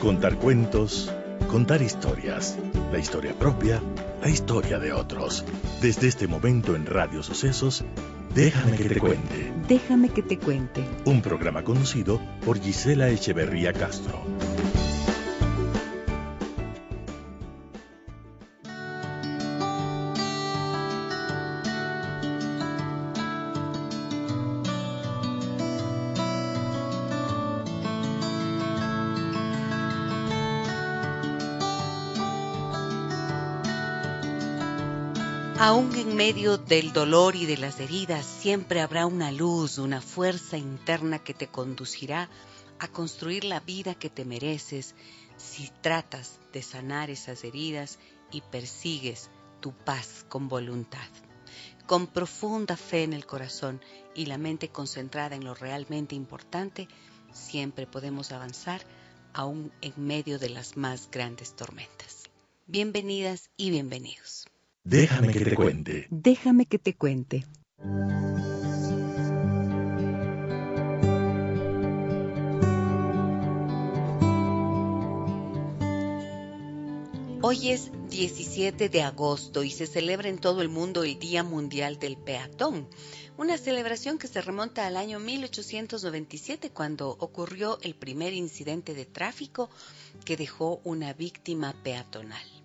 Contar cuentos, contar historias, la historia propia, la historia de otros. Desde este momento en Radio Sucesos, Déjame que te cuente. Déjame que te cuente. Un programa conducido por Gisela Echeverría Castro. Medio del dolor y de las heridas, siempre habrá una luz, una fuerza interna que te conducirá a construir la vida que te mereces si tratas de sanar esas heridas y persigues tu paz con voluntad. Con profunda fe en el corazón y la mente concentrada en lo realmente importante, siempre podemos avanzar aún en medio de las más grandes tormentas. Bienvenidas y bienvenidos. Déjame que te cuente. Déjame que te cuente. Hoy es 17 de agosto y se celebra en todo el mundo el Día Mundial del Peatón, una celebración que se remonta al año 1897 cuando ocurrió el primer incidente de tráfico que dejó una víctima peatonal.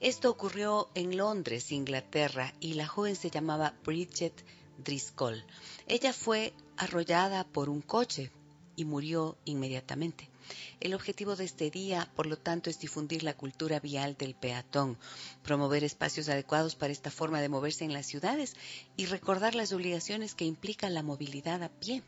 Esto ocurrió en Londres, Inglaterra, y la joven se llamaba Bridget Driscoll. Ella fue arrollada por un coche y murió inmediatamente. El objetivo de este día, por lo tanto, es difundir la cultura vial del peatón, promover espacios adecuados para esta forma de moverse en las ciudades y recordar las obligaciones que implica la movilidad a pie.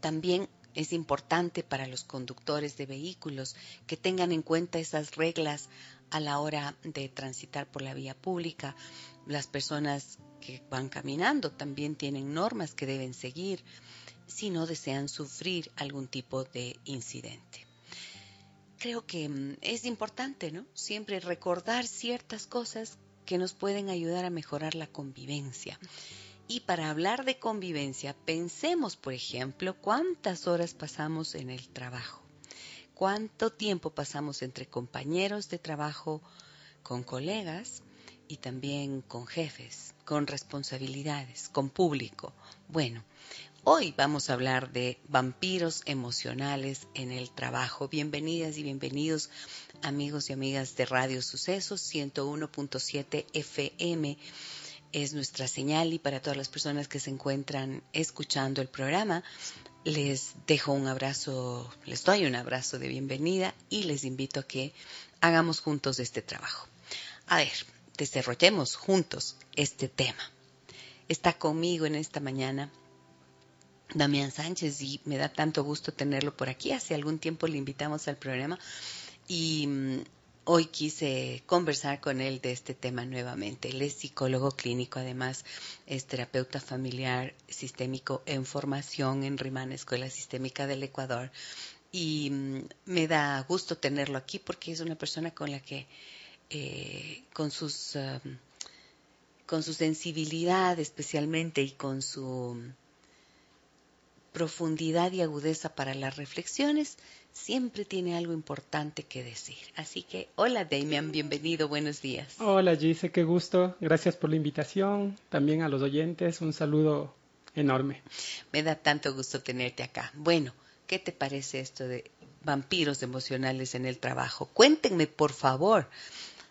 También es importante para los conductores de vehículos que tengan en cuenta esas reglas a la hora de transitar por la vía pública. Las personas que van caminando también tienen normas que deben seguir si no desean sufrir algún tipo de incidente. Creo que mm, es importante, ¿no? Siempre recordar ciertas cosas que nos pueden ayudar a mejorar la convivencia. Y para hablar de convivencia, pensemos, por ejemplo, cuántas horas pasamos en el trabajo cuánto tiempo pasamos entre compañeros de trabajo, con colegas y también con jefes, con responsabilidades, con público. Bueno, hoy vamos a hablar de vampiros emocionales en el trabajo. Bienvenidas y bienvenidos amigos y amigas de Radio Sucesos 101.7 FM es nuestra señal y para todas las personas que se encuentran escuchando el programa, les dejo un abrazo, les doy un abrazo de bienvenida y les invito a que hagamos juntos este trabajo. A ver, desarrollemos juntos este tema. Está conmigo en esta mañana Damián Sánchez y me da tanto gusto tenerlo por aquí. Hace algún tiempo le invitamos al programa y mm, Hoy quise conversar con él de este tema nuevamente. Él es psicólogo clínico, además es terapeuta familiar sistémico en formación en Rimana Escuela Sistémica del Ecuador. Y mm, me da gusto tenerlo aquí porque es una persona con la que, eh, con sus, um, con su sensibilidad especialmente y con su profundidad y agudeza para las reflexiones, siempre tiene algo importante que decir. Así que, hola Damian, bienvenido, buenos días. Hola Gise, qué gusto. Gracias por la invitación. También a los oyentes, un saludo enorme. Me da tanto gusto tenerte acá. Bueno, ¿qué te parece esto de vampiros emocionales en el trabajo? Cuéntenme, por favor,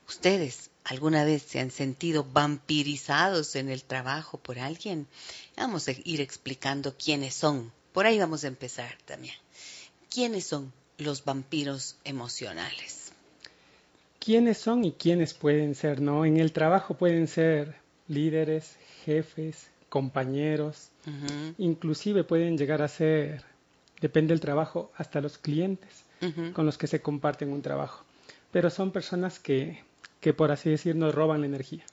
ustedes. ¿Alguna vez se han sentido vampirizados en el trabajo por alguien? Vamos a ir explicando quiénes son. Por ahí vamos a empezar también. ¿Quiénes son los vampiros emocionales? ¿Quiénes son y quiénes pueden ser? ¿no? En el trabajo pueden ser líderes, jefes, compañeros, inclusive pueden llegar a ser, depende del trabajo, hasta los clientes con los que se comparten un trabajo. Pero son personas que, que por así decir, nos roban la energía.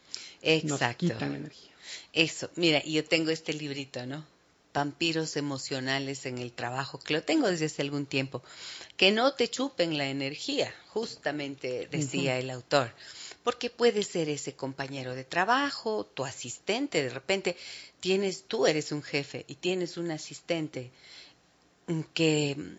Exacto. Nos quitan la energía. Eso, mira, yo tengo este librito, ¿no? Vampiros emocionales en el trabajo, que lo tengo desde hace algún tiempo, que no te chupen la energía, justamente decía el autor, porque puede ser ese compañero de trabajo, tu asistente, de repente tienes, tú eres un jefe y tienes un asistente que,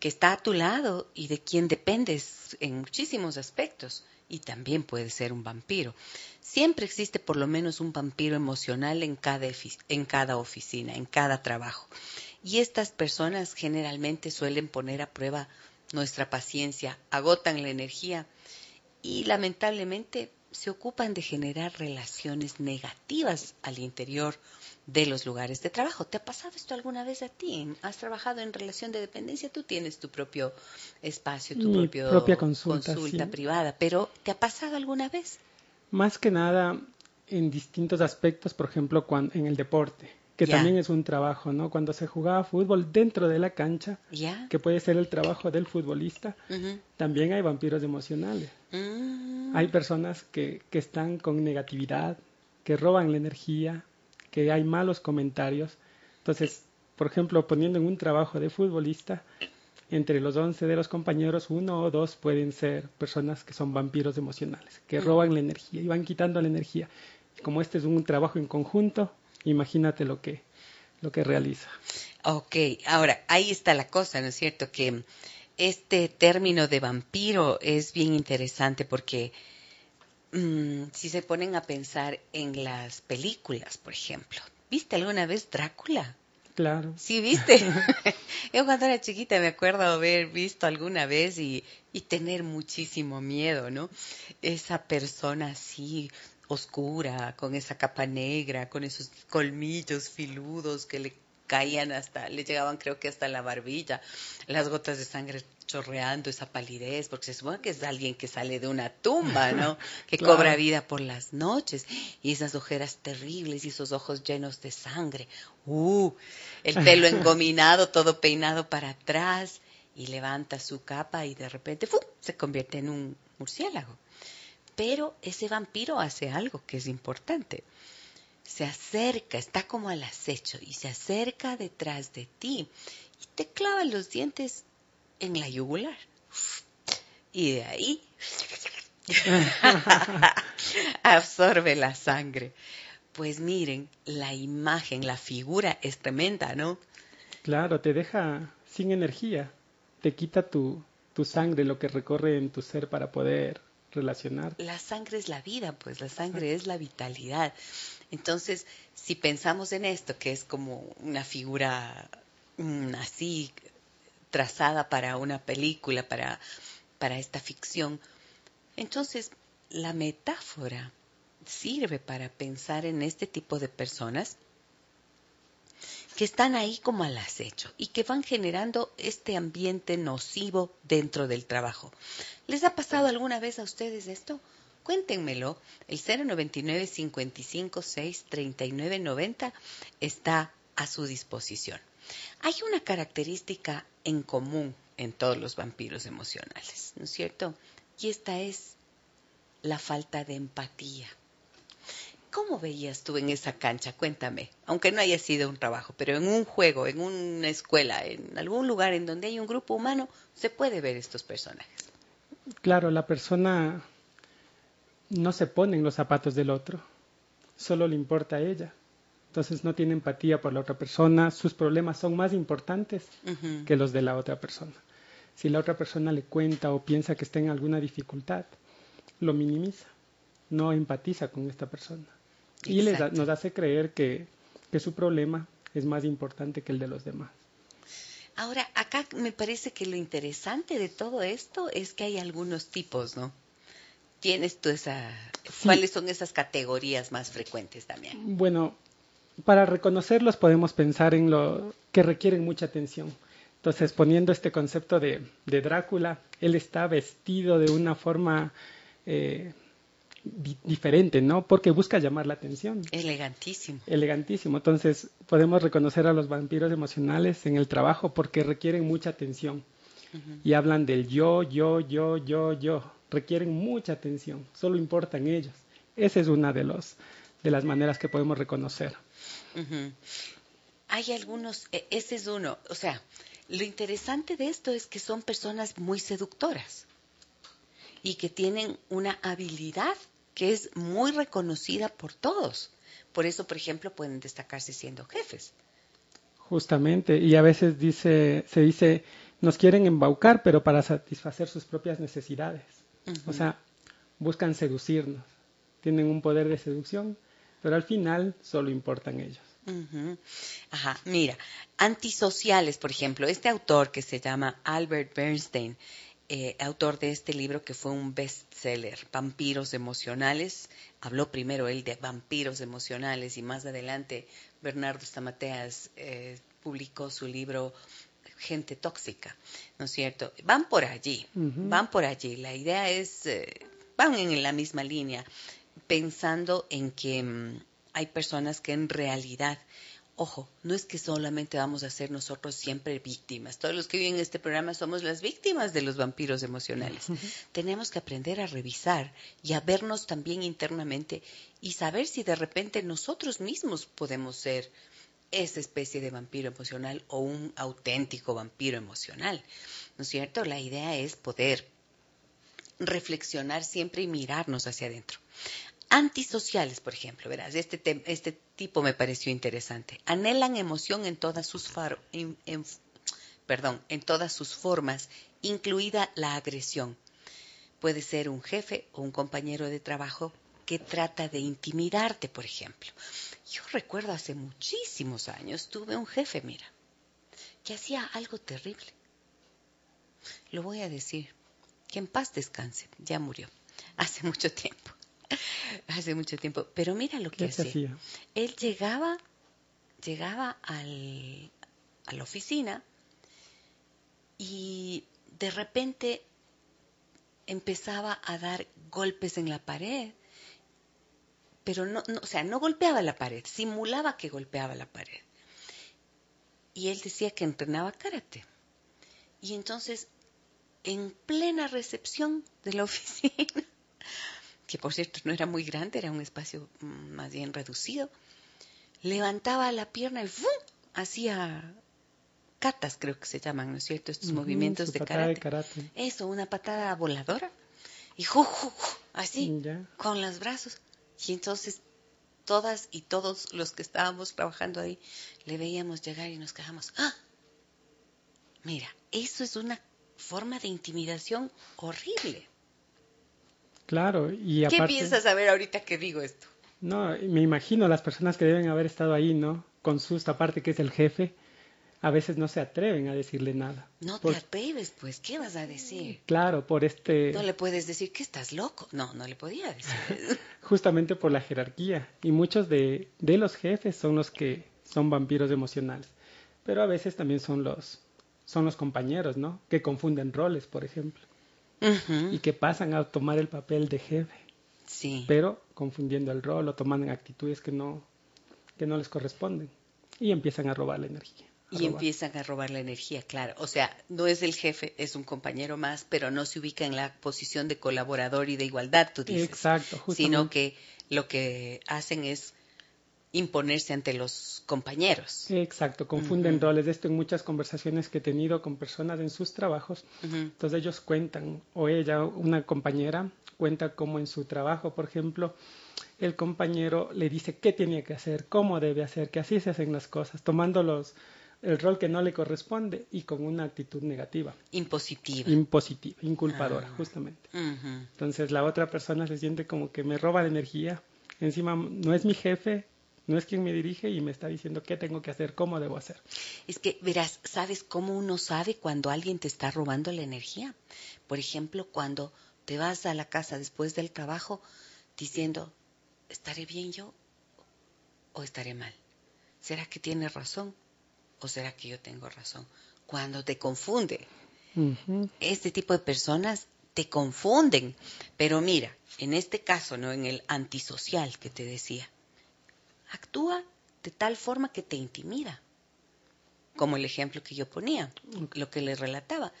que está a tu lado y de quien dependes en muchísimos aspectos. Y también puede ser un vampiro. Siempre existe por lo menos un vampiro emocional en cada, en cada oficina, en cada trabajo. Y estas personas generalmente suelen poner a prueba nuestra paciencia, agotan la energía y lamentablemente se ocupan de generar relaciones negativas al interior de los lugares de trabajo. ¿Te ha pasado esto alguna vez a ti? ¿Has trabajado en relación de dependencia? Tú tienes tu propio espacio, tu propia consulta, privada, pero ¿te ha pasado alguna vez? Más que nada en distintos aspectos, por ejemplo, cuando, en el deporte, que también es un trabajo, ¿no? Cuando se jugaba fútbol dentro de la cancha, que puede ser el trabajo del futbolista, también hay vampiros emocionales. Mm. Hay personas que, que están con negatividad, que roban la energía, que hay malos comentarios. Entonces, por ejemplo, poniendo en un trabajo de futbolista, entre los 11 de los compañeros, uno o dos pueden ser personas que son vampiros emocionales, que roban la energía y van quitando la energía. Como este es un trabajo en conjunto, imagínate lo que, lo que realiza. Ok, ahora, ahí está la cosa, ¿no es cierto? Que este término de vampiro es bien interesante porque Mm, si se ponen a pensar en las películas, por ejemplo. ¿Viste alguna vez Drácula? Claro. Sí, viste. Yo cuando era chiquita me acuerdo haber visto alguna vez y, y tener muchísimo miedo, ¿no? Esa persona así oscura, con esa capa negra, con esos colmillos filudos que le caían hasta, le llegaban creo que hasta la barbilla, las gotas de sangre chorreando, esa palidez, porque se supone que es alguien que sale de una tumba, ¿no? Que cobra vida por las noches, y esas ojeras terribles y esos ojos llenos de sangre, uh, el pelo engominado, todo peinado para atrás, y levanta su capa y de repente se convierte en un murciélago. Pero ese vampiro hace algo que es importante. Se acerca, está como al acecho y se acerca detrás de ti y te clava los dientes en la yugular. Y de ahí absorbe la sangre. Pues miren, la imagen, la figura es tremenda, ¿no? Claro, te deja sin energía, te quita tu, tu sangre, lo que recorre en tu ser para poder relacionar. La sangre es la vida, pues la sangre es la vitalidad. Entonces, si pensamos en esto, que es como una figura mm, así trazada para una película, para, para esta ficción, entonces la metáfora sirve para pensar en este tipo de personas que están ahí como al acecho y que van generando este ambiente nocivo dentro del trabajo. ¿Les ha pasado alguna vez a ustedes esto? Cuéntenmelo. El 099 55 6 39 90 está a su disposición. Hay una característica en común en todos los vampiros emocionales, ¿no es cierto? Y esta es la falta de empatía. ¿Cómo veías tú en esa cancha? Cuéntame, aunque no haya sido un trabajo, pero en un juego, en una escuela, en algún lugar en donde hay un grupo humano, se puede ver estos personajes. Claro, la persona no se pone en los zapatos del otro, solo le importa a ella. Entonces no tiene empatía por la otra persona, sus problemas son más importantes que los de la otra persona. Si la otra persona le cuenta o piensa que está en alguna dificultad, lo minimiza, no empatiza con esta persona. Y nos hace creer que, que su problema es más importante que el de los demás. Ahora, acá me parece que lo interesante de todo esto es que hay algunos tipos, ¿no? tienes tú esa... ¿Cuáles son esas categorías más frecuentes también? Bueno, para reconocerlos podemos pensar en lo que requieren mucha atención. Entonces, poniendo este concepto de, Drácula, él está vestido de una forma eh, diferente, ¿no? Porque busca llamar la atención. Elegantísimo. Elegantísimo. Entonces, podemos reconocer a los vampiros emocionales en el trabajo porque requieren mucha atención. Y hablan del yo, yo, yo, yo, yo requieren mucha atención, solo importan ellos. Esa es una de, los, de las maneras que podemos reconocer. Hay algunos, e, ese es uno, o sea, lo interesante de esto es que son personas muy seductoras y que tienen una habilidad que es muy reconocida por todos. Por eso, por ejemplo, pueden destacarse siendo jefes. Justamente, y a veces dice, se dice, nos quieren embaucar, pero para satisfacer sus propias necesidades. O sea, buscan seducirnos, tienen un poder de seducción, pero al final solo importan ellos. Ajá, mira, antisociales, por ejemplo, este autor que se llama Albert Bernstein, eh, autor de este libro que fue un bestseller, Vampiros Emocionales, habló primero él de vampiros emocionales y más adelante Bernardo Stamateas eh, publicó su libro Gente Tóxica, ¿no es cierto? Van por allí, van por allí. La idea es, eh, van en la misma línea, pensando en que mm, hay personas que en realidad Ojo, no es que solamente vamos a ser nosotros siempre víctimas. Todos los que viven en este programa somos las víctimas de los vampiros emocionales. Tenemos que aprender a revisar y a vernos también internamente y saber si de repente nosotros mismos podemos ser esa especie de vampiro emocional o un auténtico vampiro emocional. ¿No es cierto? La idea es poder reflexionar siempre y mirarnos hacia adentro. Antisociales, por ejemplo, verás, este, este tipo me pareció interesante. Anhelan emoción en todas sus en todas sus formas, incluida la agresión. Puede ser un jefe o un compañero de trabajo que trata de intimidarte, por ejemplo. Yo recuerdo hace muchísimos años tuve un jefe, mira, que hacía algo terrible. Lo voy a decir, que en paz descanse, ya murió, hace mucho tiempo. hace mucho tiempo. Pero mira lo que hacía. Él llegaba, llegaba al, a la oficina y de repente empezaba a dar golpes en la pared, pero no, no, o sea, no golpeaba la pared, simulaba que golpeaba la pared. Y él decía que entrenaba karate. Y entonces, en plena recepción de la oficina, que por cierto no era muy grande, era un espacio mm, más bien reducido, levantaba la pierna y ¡fum! hacía catas, creo que se llaman, ¿no es cierto? Estos movimientos de karate. Eso, una patada voladora. Y ju, así, mm, con los brazos. Y entonces todas y todos los que estábamos trabajando ahí le veíamos llegar y nos quedamos, ¡ah! Mira, eso es una forma de intimidación horrible. Claro, y aparte... ¿Qué piensas saber ahorita que digo esto? No, me imagino las personas que deben haber estado ahí, ¿no? Con sus, aparte que es el jefe, a veces no se atreven a decirle nada. No te atreves, pues, ¿qué vas a decir? Claro, por este... No le puedes decir que estás loco. No, no le podía decir. Justamente por la jerarquía. Y muchos de, de los jefes son los que son vampiros emocionales. Pero a veces también son los, son los compañeros, ¿no? Que confunden roles, por ejemplo y que pasan a tomar el papel de jefe. Sí. Pero confundiendo el rol o tomando actitudes que no, que no les corresponden. Y empiezan a robar la energía. Y empiezan a robar la energía, claro. O sea, no es el jefe, es un compañero más, pero no se ubica en la posición de colaborador y de igualdad, tú dices. Exacto, justamente. Sino que lo que hacen es imponerse ante los compañeros. Exacto, confunden roles. Esto en muchas conversaciones que he tenido con personas en sus trabajos. Entonces ellos cuentan, o ella, una compañera, cuenta cómo en su trabajo, por ejemplo, el compañero le dice qué tiene que hacer, cómo debe hacer, que así se hacen las cosas, tomando los, el rol que no le corresponde y con una actitud negativa. Impositiva. Impositiva, inculpadora, ah. justamente. Entonces la otra persona se siente como que me roba la energía. Encima no es mi jefe, no es quien me dirige y me está diciendo qué tengo que hacer, cómo debo hacer. Es que, verás, ¿sabes cómo uno sabe cuando alguien te está robando la energía? Por ejemplo, cuando te vas a la casa después del trabajo diciendo, ¿estaré bien yo o estaré mal? ¿Será que tiene razón o será que yo tengo razón? Cuando te confunde. Este tipo de personas te confunden. Pero mira, en este caso, no en el antisocial que te decía, actúa de tal forma que te intimida, como el ejemplo que yo ponía, lo que le relataba.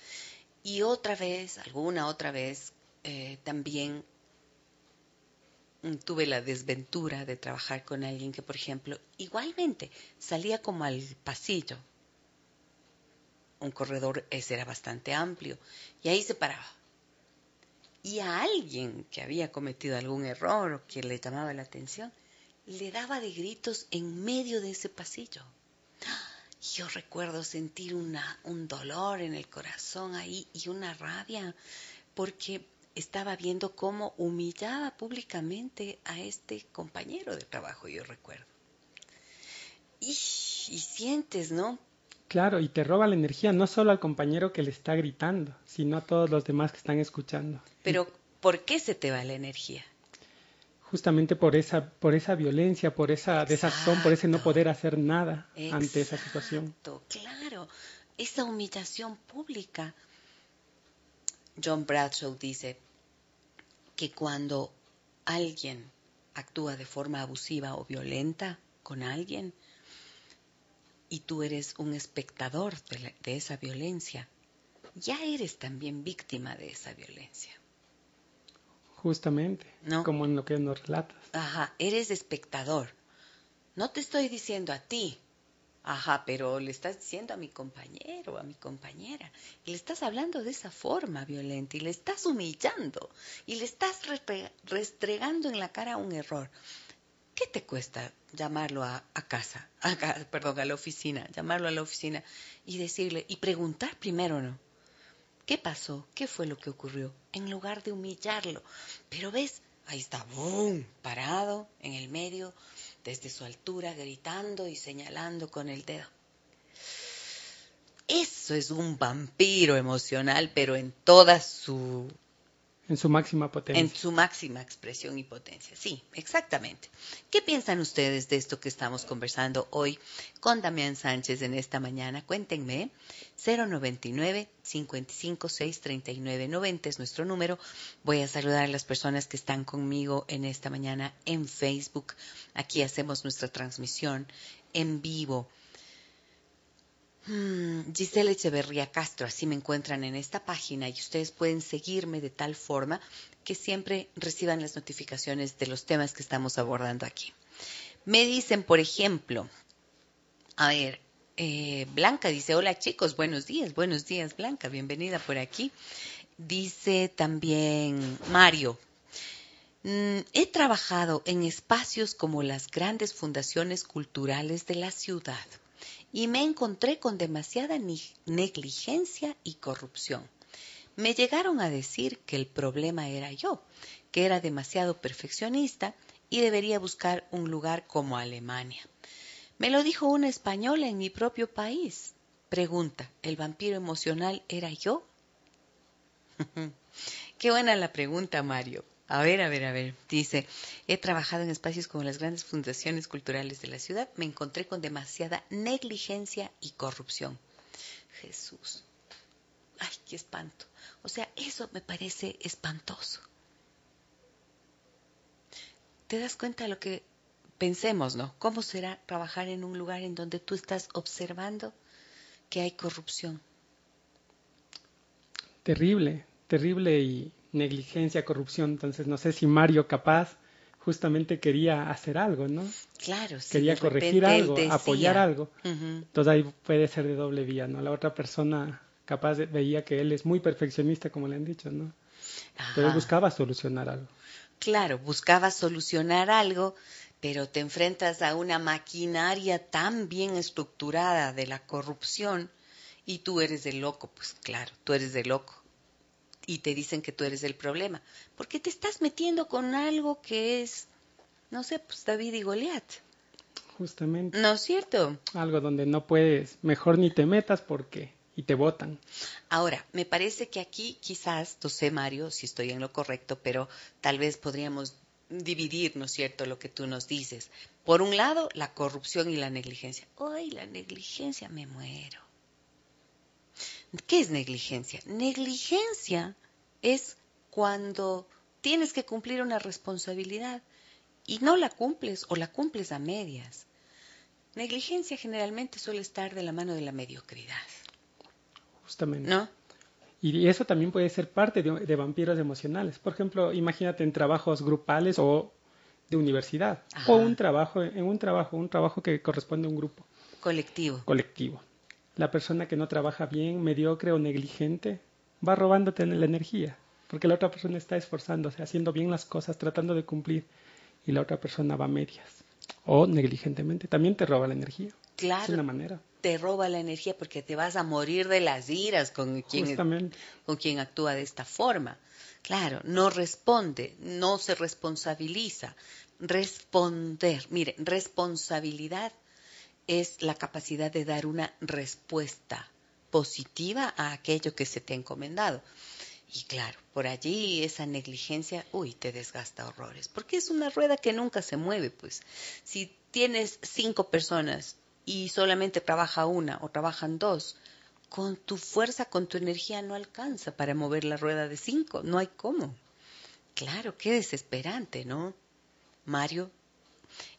Y otra vez, alguna otra vez, eh, también tuve la desventura de trabajar con alguien que, por ejemplo, igualmente salía como al pasillo. Un corredor ese era bastante amplio y ahí se paraba. Y a alguien que había cometido algún error o que le llamaba la atención, le daba de gritos en medio de ese pasillo. yo recuerdo sentir una, un dolor en el corazón ahí y una rabia porque estaba viendo cómo humillaba públicamente a este compañero de trabajo, yo recuerdo. Y, y sientes, ¿no? Claro, y te roba la energía no solo al compañero que le está gritando, sino a todos los demás que están escuchando. Pero, ¿por qué se te va la energía? Justamente por esa, por esa violencia, por esa desazón, por ese no poder hacer nada ante esa situación. Claro, esa humillación pública. John Bradshaw dice que cuando alguien actúa de forma abusiva o violenta con alguien, y tú eres un espectador de, esa violencia, ya eres también víctima de esa violencia. Justamente, ¿No? como en lo que nos relatas. Ajá, eres espectador. No te estoy diciendo a ti, ajá, pero le estás diciendo a mi compañero, a mi compañera, y le estás hablando de esa forma violenta, y le estás humillando, y le estás restregando en la cara un error. ¿Qué te cuesta llamarlo a, casa, perdón, a la oficina, llamarlo a la oficina y decirle, y preguntar primero, ¿no? ¿Qué pasó? ¿Qué fue lo que ocurrió? En lugar de humillarlo. Pero ves, ahí está, ¡boom! Parado en el medio, desde su altura, gritando y señalando con el dedo. Eso es un vampiro emocional, pero en toda su en su máxima potencia. En su máxima expresión y potencia, sí, exactamente. ¿Qué piensan ustedes de esto que estamos conversando hoy con Damián Sánchez en esta mañana? Cuéntenme. 099 556 3990 es nuestro número. Voy a saludar a las personas que están conmigo en esta mañana en Facebook. Aquí hacemos nuestra transmisión en vivo Giselle Echeverría Castro, así me encuentran en esta página y ustedes pueden seguirme de tal forma que siempre reciban las notificaciones de los temas que estamos abordando aquí. Me dicen, por ejemplo, a ver, eh, Blanca dice, hola chicos, buenos días, buenos días Blanca, bienvenida por aquí. Dice también Mario, mm, he trabajado en espacios como las grandes fundaciones culturales de la ciudad y me encontré con demasiada negligencia y corrupción. Me llegaron a decir que el problema era yo, que era demasiado perfeccionista y debería buscar un lugar como Alemania. Me lo dijo una española en mi propio país. Pregunta, ¿el vampiro emocional era yo? Qué buena la pregunta, Mario. A ver, a ver, a ver. Dice, he trabajado en espacios como las grandes fundaciones culturales de la ciudad. Me encontré con demasiada negligencia y corrupción. Jesús. Ay, qué espanto. O sea, eso me parece espantoso. ¿Te das cuenta de lo que pensemos, no? ¿Cómo será trabajar en un lugar en donde tú estás observando que hay corrupción? Terrible, terrible y negligencia, corrupción. Entonces, no sé si Mario capaz justamente quería hacer algo, ¿no? Claro, sí, Quería corregir algo, apoyar algo. Entonces ahí puede ser de doble vía, ¿no? La otra persona capaz veía que él es muy perfeccionista, como le han dicho, ¿no? Pero buscaba solucionar algo. Claro, buscaba solucionar algo, pero te enfrentas a una maquinaria tan bien estructurada de la corrupción y tú eres el loco, pues claro, tú eres el loco y te dicen que tú eres el problema, porque te estás metiendo con algo que es, no sé, pues David y Goliat. Justamente. ¿No es cierto? Algo donde no puedes, mejor ni te metas porque y te votan. Ahora, me parece que aquí quizás, no sé Mario, si estoy en lo correcto, pero tal vez podríamos dividir, ¿no es cierto?, lo que tú nos dices. Por un lado, la corrupción y la negligencia. ¡Ay, la negligencia! Me muero. ¿Qué es negligencia? Negligencia es cuando tienes que cumplir una responsabilidad y no la cumples o la cumples a medias. Negligencia generalmente suele estar de la mano de la mediocridad. Justamente. ¿No? Y eso también puede ser parte de, vampiros emocionales. Por ejemplo, imagínate en trabajos grupales o de universidad o un trabajo en un trabajo, un trabajo que corresponde a un grupo colectivo. Colectivo la persona que no trabaja bien, mediocre o negligente, va robándote la energía, porque la otra persona está esforzándose, haciendo bien las cosas, tratando de cumplir, y la otra persona va a medias. o negligentemente, también te roba la energía. Claro. Es una manera. Te roba la energía porque te vas a morir de las iras con quien, con quien actúa de esta forma. Claro, no responde, no se responsabiliza. Responder, mire, responsabilidad es la capacidad de dar una respuesta positiva a aquello que se te ha encomendado. Y claro, por allí esa negligencia, uy, te desgasta horrores, porque es una rueda que nunca se mueve, pues. Si tienes cinco personas y solamente trabaja una o trabajan dos, con tu fuerza, con tu energía no alcanza para mover la rueda de cinco, no hay cómo. Claro, qué desesperante, ¿no? Mario.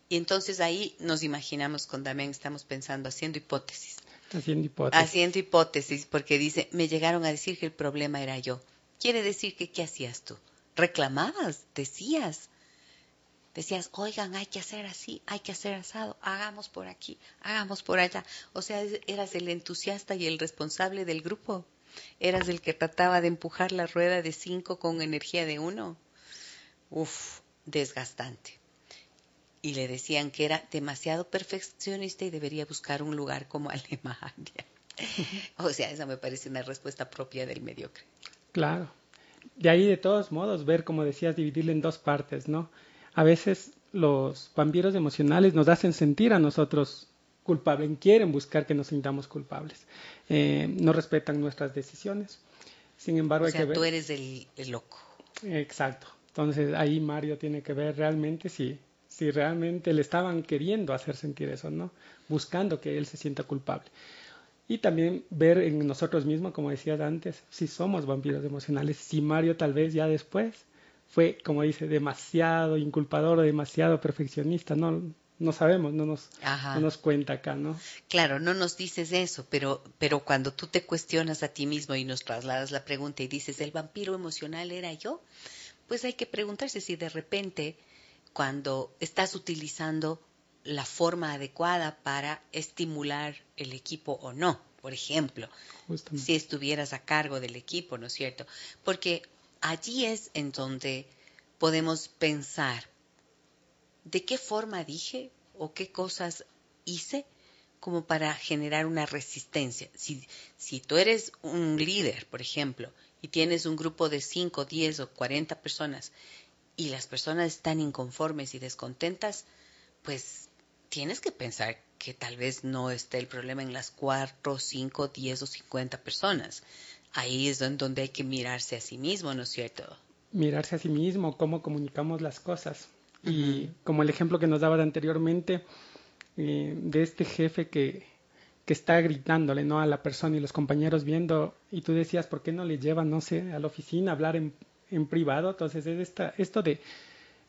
Y entonces ahí nos imaginamos con Damián, estamos pensando, haciendo hipótesis. Haciendo hipótesis. Haciendo hipótesis, porque dice, me llegaron a decir que el problema era yo. Quiere decir que, ¿qué hacías tú? Reclamabas, decías. Decías, oigan, hay que hacer así, hay que hacer asado, hagamos por aquí, hagamos por allá. O sea, eras el entusiasta y el responsable del grupo. Eras el que trataba de empujar la rueda de cinco con energía de uno. Uf, desgastante. Y le decían que era demasiado perfeccionista y debería buscar un lugar como Alemania. o sea, esa me parece una respuesta propia del mediocre. Claro. De ahí, de todos modos, ver, como decías, dividirlo en dos partes, ¿no? A veces los vampiros emocionales nos hacen sentir a nosotros culpables, quieren buscar que nos sintamos culpables. Eh, no respetan nuestras decisiones. Sin embargo, o sea, hay que ver. tú eres el, loco. Exacto. Entonces ahí Mario tiene que ver realmente si, si realmente le estaban queriendo hacer sentir eso, ¿no? Buscando que él se sienta culpable. Y también ver en nosotros mismos, como decías antes, si somos vampiros emocionales, si Mario tal vez ya después fue, como dice, demasiado inculpador o demasiado perfeccionista, no, no sabemos, no nos, no nos cuenta acá, ¿no? Claro, no nos dices eso, pero, pero cuando tú te cuestionas a ti mismo y nos trasladas la pregunta y dices, ¿el vampiro emocional era yo? Pues hay que preguntarse si de repente, cuando estás utilizando la forma adecuada para estimular el equipo o no. Por ejemplo, si estuvieras a cargo del equipo, ¿no es cierto? Porque allí es en donde podemos pensar de qué forma dije o qué cosas hice como para generar una resistencia. Si, si tú eres un líder, por ejemplo, y tienes un grupo de 5, 10 o 40 personas y las personas están inconformes y descontentas, pues tienes que pensar que tal vez no esté el problema en las cuatro, cinco, diez o cincuenta personas. Ahí es donde hay que mirarse a sí mismo, ¿no es cierto? Mirarse a sí mismo, cómo comunicamos las cosas. Y como el ejemplo que nos daba anteriormente, eh, de este jefe que, que está gritándole ¿no? a la persona y los compañeros viendo, y tú decías, ¿por qué no le llevan, no sé, a la oficina a hablar en, en privado? Entonces es esta, esto de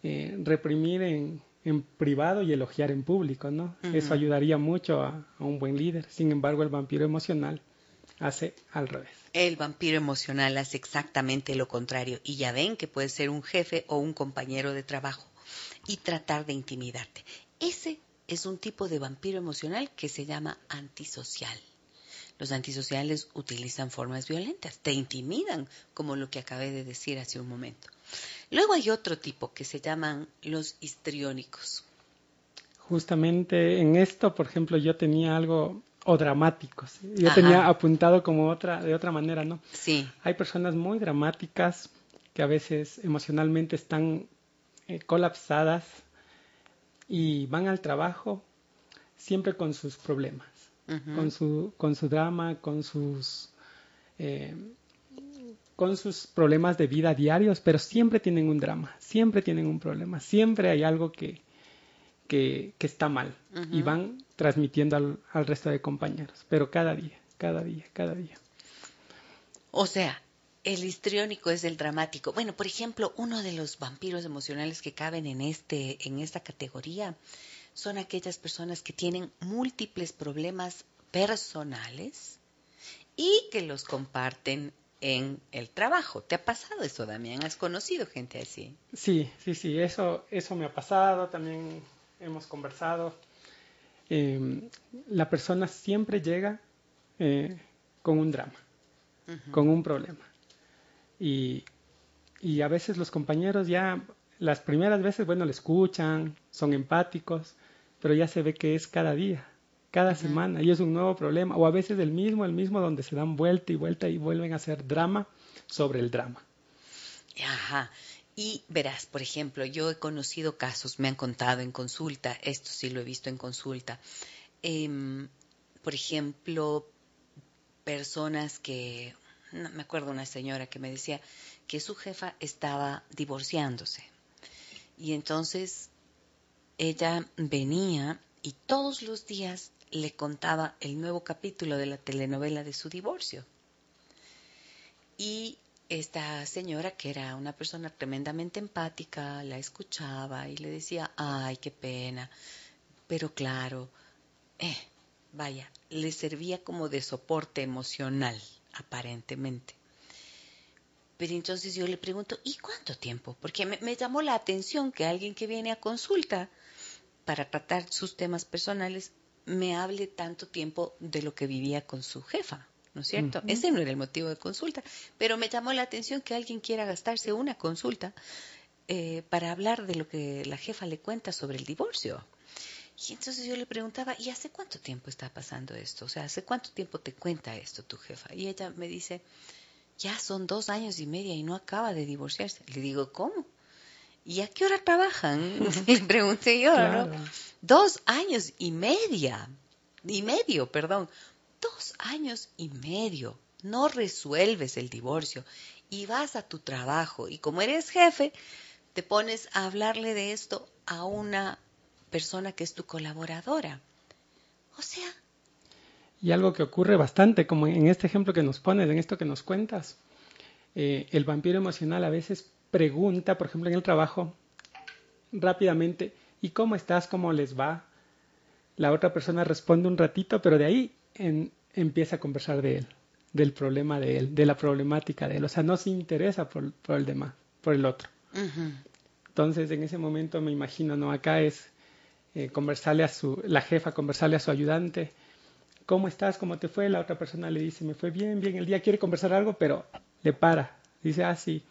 eh, reprimir en, en privado y elogiar en público, ¿no? Eso ayudaría mucho a, un buen líder. Sin embargo, el vampiro emocional hace al revés. El vampiro emocional hace exactamente lo contrario y ya ven que puede ser un jefe o un compañero de trabajo y tratar de intimidarte. Ese es un tipo de vampiro emocional que se llama antisocial. Los antisociales utilizan formas violentas, te intimidan, como lo que acabé de decir hace un momento. Luego hay otro tipo que se llaman los histriónicos. Justamente en esto, por ejemplo, yo tenía algo o dramáticos. Yo tenía apuntado como otra de otra manera, ¿no? Sí. Hay personas muy dramáticas que a veces emocionalmente están eh, colapsadas y van al trabajo siempre con sus problemas, con su con su drama, con sus eh, con sus problemas de vida diarios, pero siempre tienen un drama, siempre tienen un problema, siempre hay algo que, que, está mal y van transmitiendo al, al, resto de compañeros, pero cada día, cada día, cada día. O sea, el histriónico es el dramático. Bueno, por ejemplo, uno de los vampiros emocionales que caben en, este, en esta categoría son aquellas personas que tienen múltiples problemas personales y que los comparten en el trabajo. ¿Te ha pasado eso, Damián? ¿Has conocido gente así? Sí, sí, sí, eso, eso me ha pasado, también hemos conversado. Em, la persona siempre llega eh, con un drama, con un problema. Y, a veces los compañeros ya, las primeras veces, bueno, le escuchan, son empáticos, pero ya se ve que es cada día, cada semana, y es un nuevo problema, o a veces el mismo, el mismo, donde se dan vuelta y vuelta y vuelven a hacer drama sobre el drama. Ajá. Y verás, por ejemplo, yo he conocido casos, me han contado en consulta, esto sí lo he visto en consulta. Em, por ejemplo, personas que, me acuerdo una señora que me decía que su jefa estaba divorciándose. Y entonces ella venía y todos los días le contaba el nuevo capítulo de la telenovela de su divorcio. Y esta señora, que era una persona tremendamente empática, la escuchaba y le decía, ay, qué pena. Pero claro, eh, vaya, le servía como de soporte emocional, aparentemente. Pero entonces yo le pregunto, ¿y cuánto tiempo? Porque me, me, llamó la atención que alguien que viene a consulta para tratar sus temas personales me hable tanto tiempo de lo que vivía con su jefa. ¿no es cierto? Ese no era el motivo de consulta, pero me llamó la atención que alguien quiera gastarse una consulta eh, para hablar de lo que la jefa le cuenta sobre el divorcio. Y entonces yo le preguntaba, ¿y hace cuánto tiempo está pasando esto? O sea, ¿hace cuánto tiempo te cuenta esto tu jefa? Y ella me dice, ya son dos años y media y no acaba de divorciarse. Le digo, ¿cómo? ¿Y a qué hora trabajan? le pregunté yo, ¿no? Dos años y media, y medio, perdón dos años y medio no resuelves el divorcio y vas a tu trabajo y como eres jefe, te pones a hablarle de esto a una persona que es tu colaboradora. O sea... Y algo que ocurre bastante, como en este ejemplo que nos pones, en esto que nos cuentas, eh, el vampiro emocional a veces pregunta, por ejemplo, en el trabajo, rápidamente, ¿y cómo estás? ¿Cómo les va? La otra persona responde un ratito, pero de ahí empieza a conversar de él, del problema de él, de la problemática de él. O sea, no se interesa por, el demás, por el otro. Entonces, en ese momento me imagino, ¿no? Acá es eh, conversarle a su, la jefa, conversarle a su ayudante, ¿cómo estás? ¿Cómo te fue? La otra persona le dice, me fue bien, bien el día, quiere conversar algo, pero le para. Dice, ah, sí.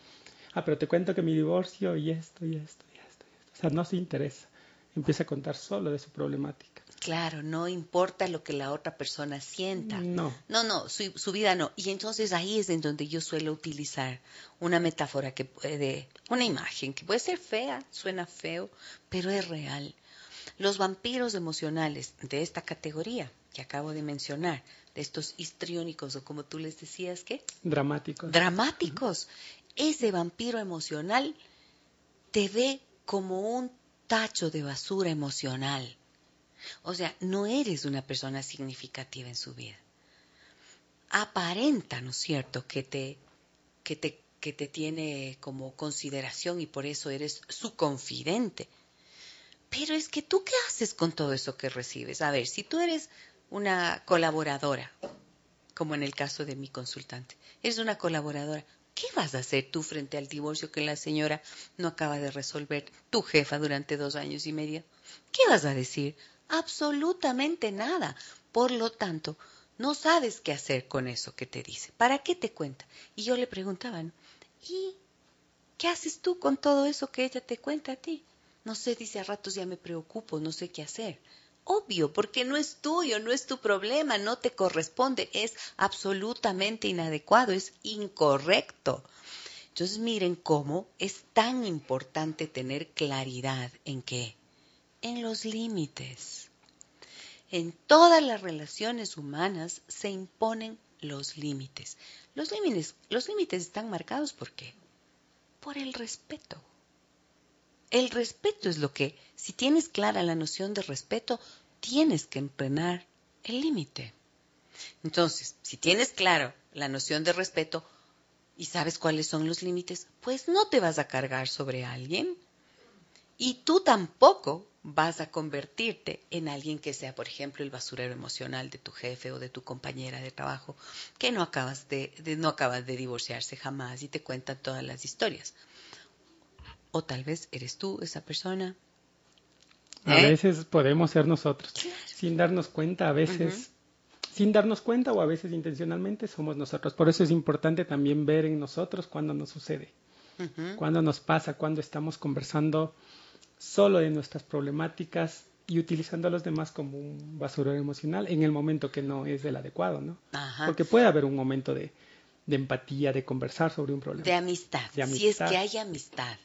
Ah, pero te cuento que mi divorcio y esto, y esto, y esto. Y esto. O sea, no se interesa. Empieza a contar solo de su problemática. Claro, no importa lo que la otra persona sienta. No. No, no, su, vida no. Y entonces ahí es en donde yo suelo utilizar una metáfora que puede, una imagen que puede ser fea, suena feo, pero es real. Los vampiros emocionales de esta categoría que acabo de mencionar, de estos histriónicos o como tú les decías, ¿qué? Dramáticos. Dramáticos. Ese vampiro emocional te ve como un tacho de basura emocional o sea, no eres una persona significativa en su vida. Aparenta, ¿no es cierto?, que te, que te, que te tiene como consideración y por eso eres su confidente. Pero es que tú qué haces con todo eso que recibes? A ver, si tú eres una colaboradora, como en el caso de mi consultante, eres una colaboradora, ¿qué vas a hacer tú frente al divorcio que la señora no acaba de resolver, tu jefa durante dos años y medio? ¿Qué vas a decir? absolutamente nada. Por lo tanto, no sabes qué hacer con eso que te dice. ¿Para qué te cuenta? Y yo le preguntaba, ¿y qué haces tú con todo eso que ella te cuenta a ti? No sé, dice a ratos ya me preocupo, no sé qué hacer. Obvio, porque no es tuyo, no es tu problema, no te corresponde, es absolutamente inadecuado, es incorrecto. Entonces miren cómo es tan importante tener claridad en qué, en los límites. En todas las relaciones humanas se imponen los límites. Los límites, los límites están marcados por qué? Por el respeto. El respeto es lo que, si tienes clara la noción de respeto, tienes que entrenar el límite. Entonces, si tienes claro la noción de respeto y sabes cuáles son los límites, pues no te vas a cargar sobre alguien. Y tú tampoco vas a convertirte en alguien que sea, por ejemplo, el basurero emocional de tu jefe o de tu compañera de trabajo, que no acabas de, no acabas de divorciarse jamás y te cuentan todas las historias. O tal vez eres tú esa persona. A ¿Eh? veces podemos ser nosotros, sin darnos cuenta, a veces, sin darnos cuenta o a veces intencionalmente somos nosotros. Por eso es importante también ver en nosotros cuando nos sucede, cuando nos pasa, cuando estamos conversando solo de nuestras problemáticas y utilizando a los demás como un basurero emocional en el momento que no es el adecuado, ¿no? Porque puede haber un momento de, empatía, de conversar sobre un problema. De amistad. Si es que hay amistad.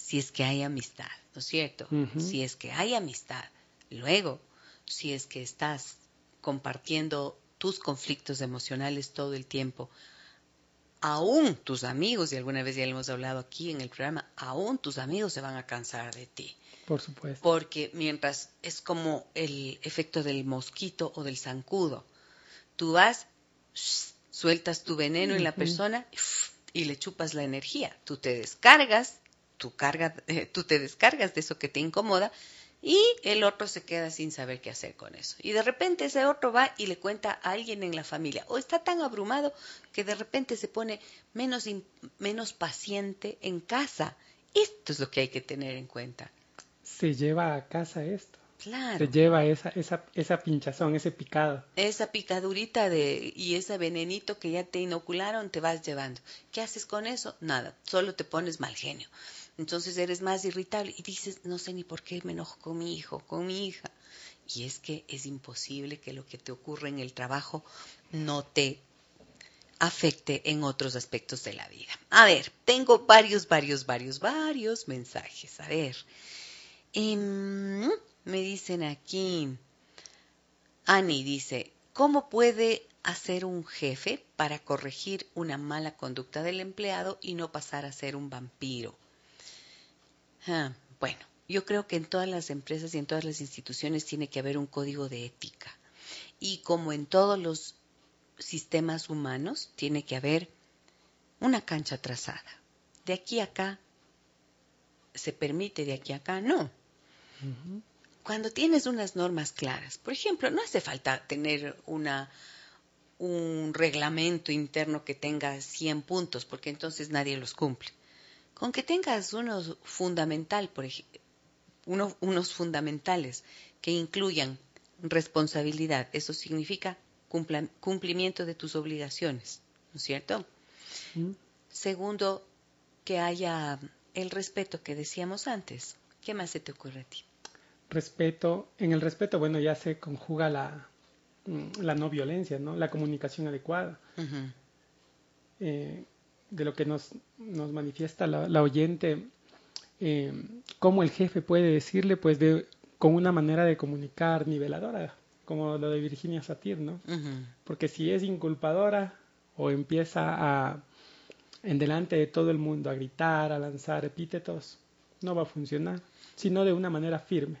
Si es que hay amistad, ¿no es cierto? Si es que hay amistad. Luego, si es que estás compartiendo tus conflictos emocionales todo el tiempo, aún tus amigos, y alguna vez ya lo hemos hablado aquí en el programa, aún tus amigos se van a cansar de ti. Por supuesto. Porque mientras es como el efecto del mosquito o del zancudo, tú vas, sueltas tu veneno en la persona y le chupas la energía. Tú te descargas, tú, carga, eh, tú te descargas de eso que te incomoda y el otro se queda sin saber qué hacer con eso. Y de repente ese otro va y le cuenta a alguien en la familia. O está tan abrumado que de repente se pone menos, menos paciente en casa. Esto es lo que hay que tener en cuenta se lleva a casa esto. Claro. Se lleva esa, esa, esa pinchazón, ese picado. Esa picadurita de, y ese venenito que ya te inocularon, te vas llevando. ¿Qué haces con eso? Nada, solo te pones mal genio. Entonces eres más irritable y dices, no sé ni por qué me enojo con mi hijo, con mi hija. Y es que es imposible que lo que te ocurre en el trabajo no te afecte en otros aspectos de la vida. A ver, tengo varios, varios, varios, varios mensajes. A ver. Em, me dicen aquí, Ani dice, ¿cómo puede hacer un jefe para corregir una mala conducta del empleado y no pasar a ser un vampiro? Ah, bueno, yo creo que en todas las empresas y en todas las instituciones tiene que haber un código de ética. Y como en todos los sistemas humanos, tiene que haber una cancha trazada. De aquí a acá se permite, de aquí a acá no. Cuando tienes unas normas claras, por ejemplo, no hace falta tener una, un reglamento interno que tenga 100 puntos, porque entonces nadie los cumple. Con que tengas unos, fundamental, por unos fundamentales que incluyan responsabilidad, eso significa cumplimiento de tus obligaciones, ¿no es cierto? Segundo, que haya el respeto que decíamos antes. ¿Qué más se te ocurre a ti? respeto, en el respeto, bueno, ya se conjuga la, mm, la no violencia, ¿no? La comunicación adecuada. Eh, de lo que nos, nos manifiesta la, oyente, eh, cómo el jefe puede decirle, pues, de, con una manera de comunicar niveladora, como lo de Virginia Satir, ¿no? Porque si es inculpadora o empieza a, en delante de todo el mundo, a gritar, a lanzar epítetos, no va a funcionar, sino de una manera firme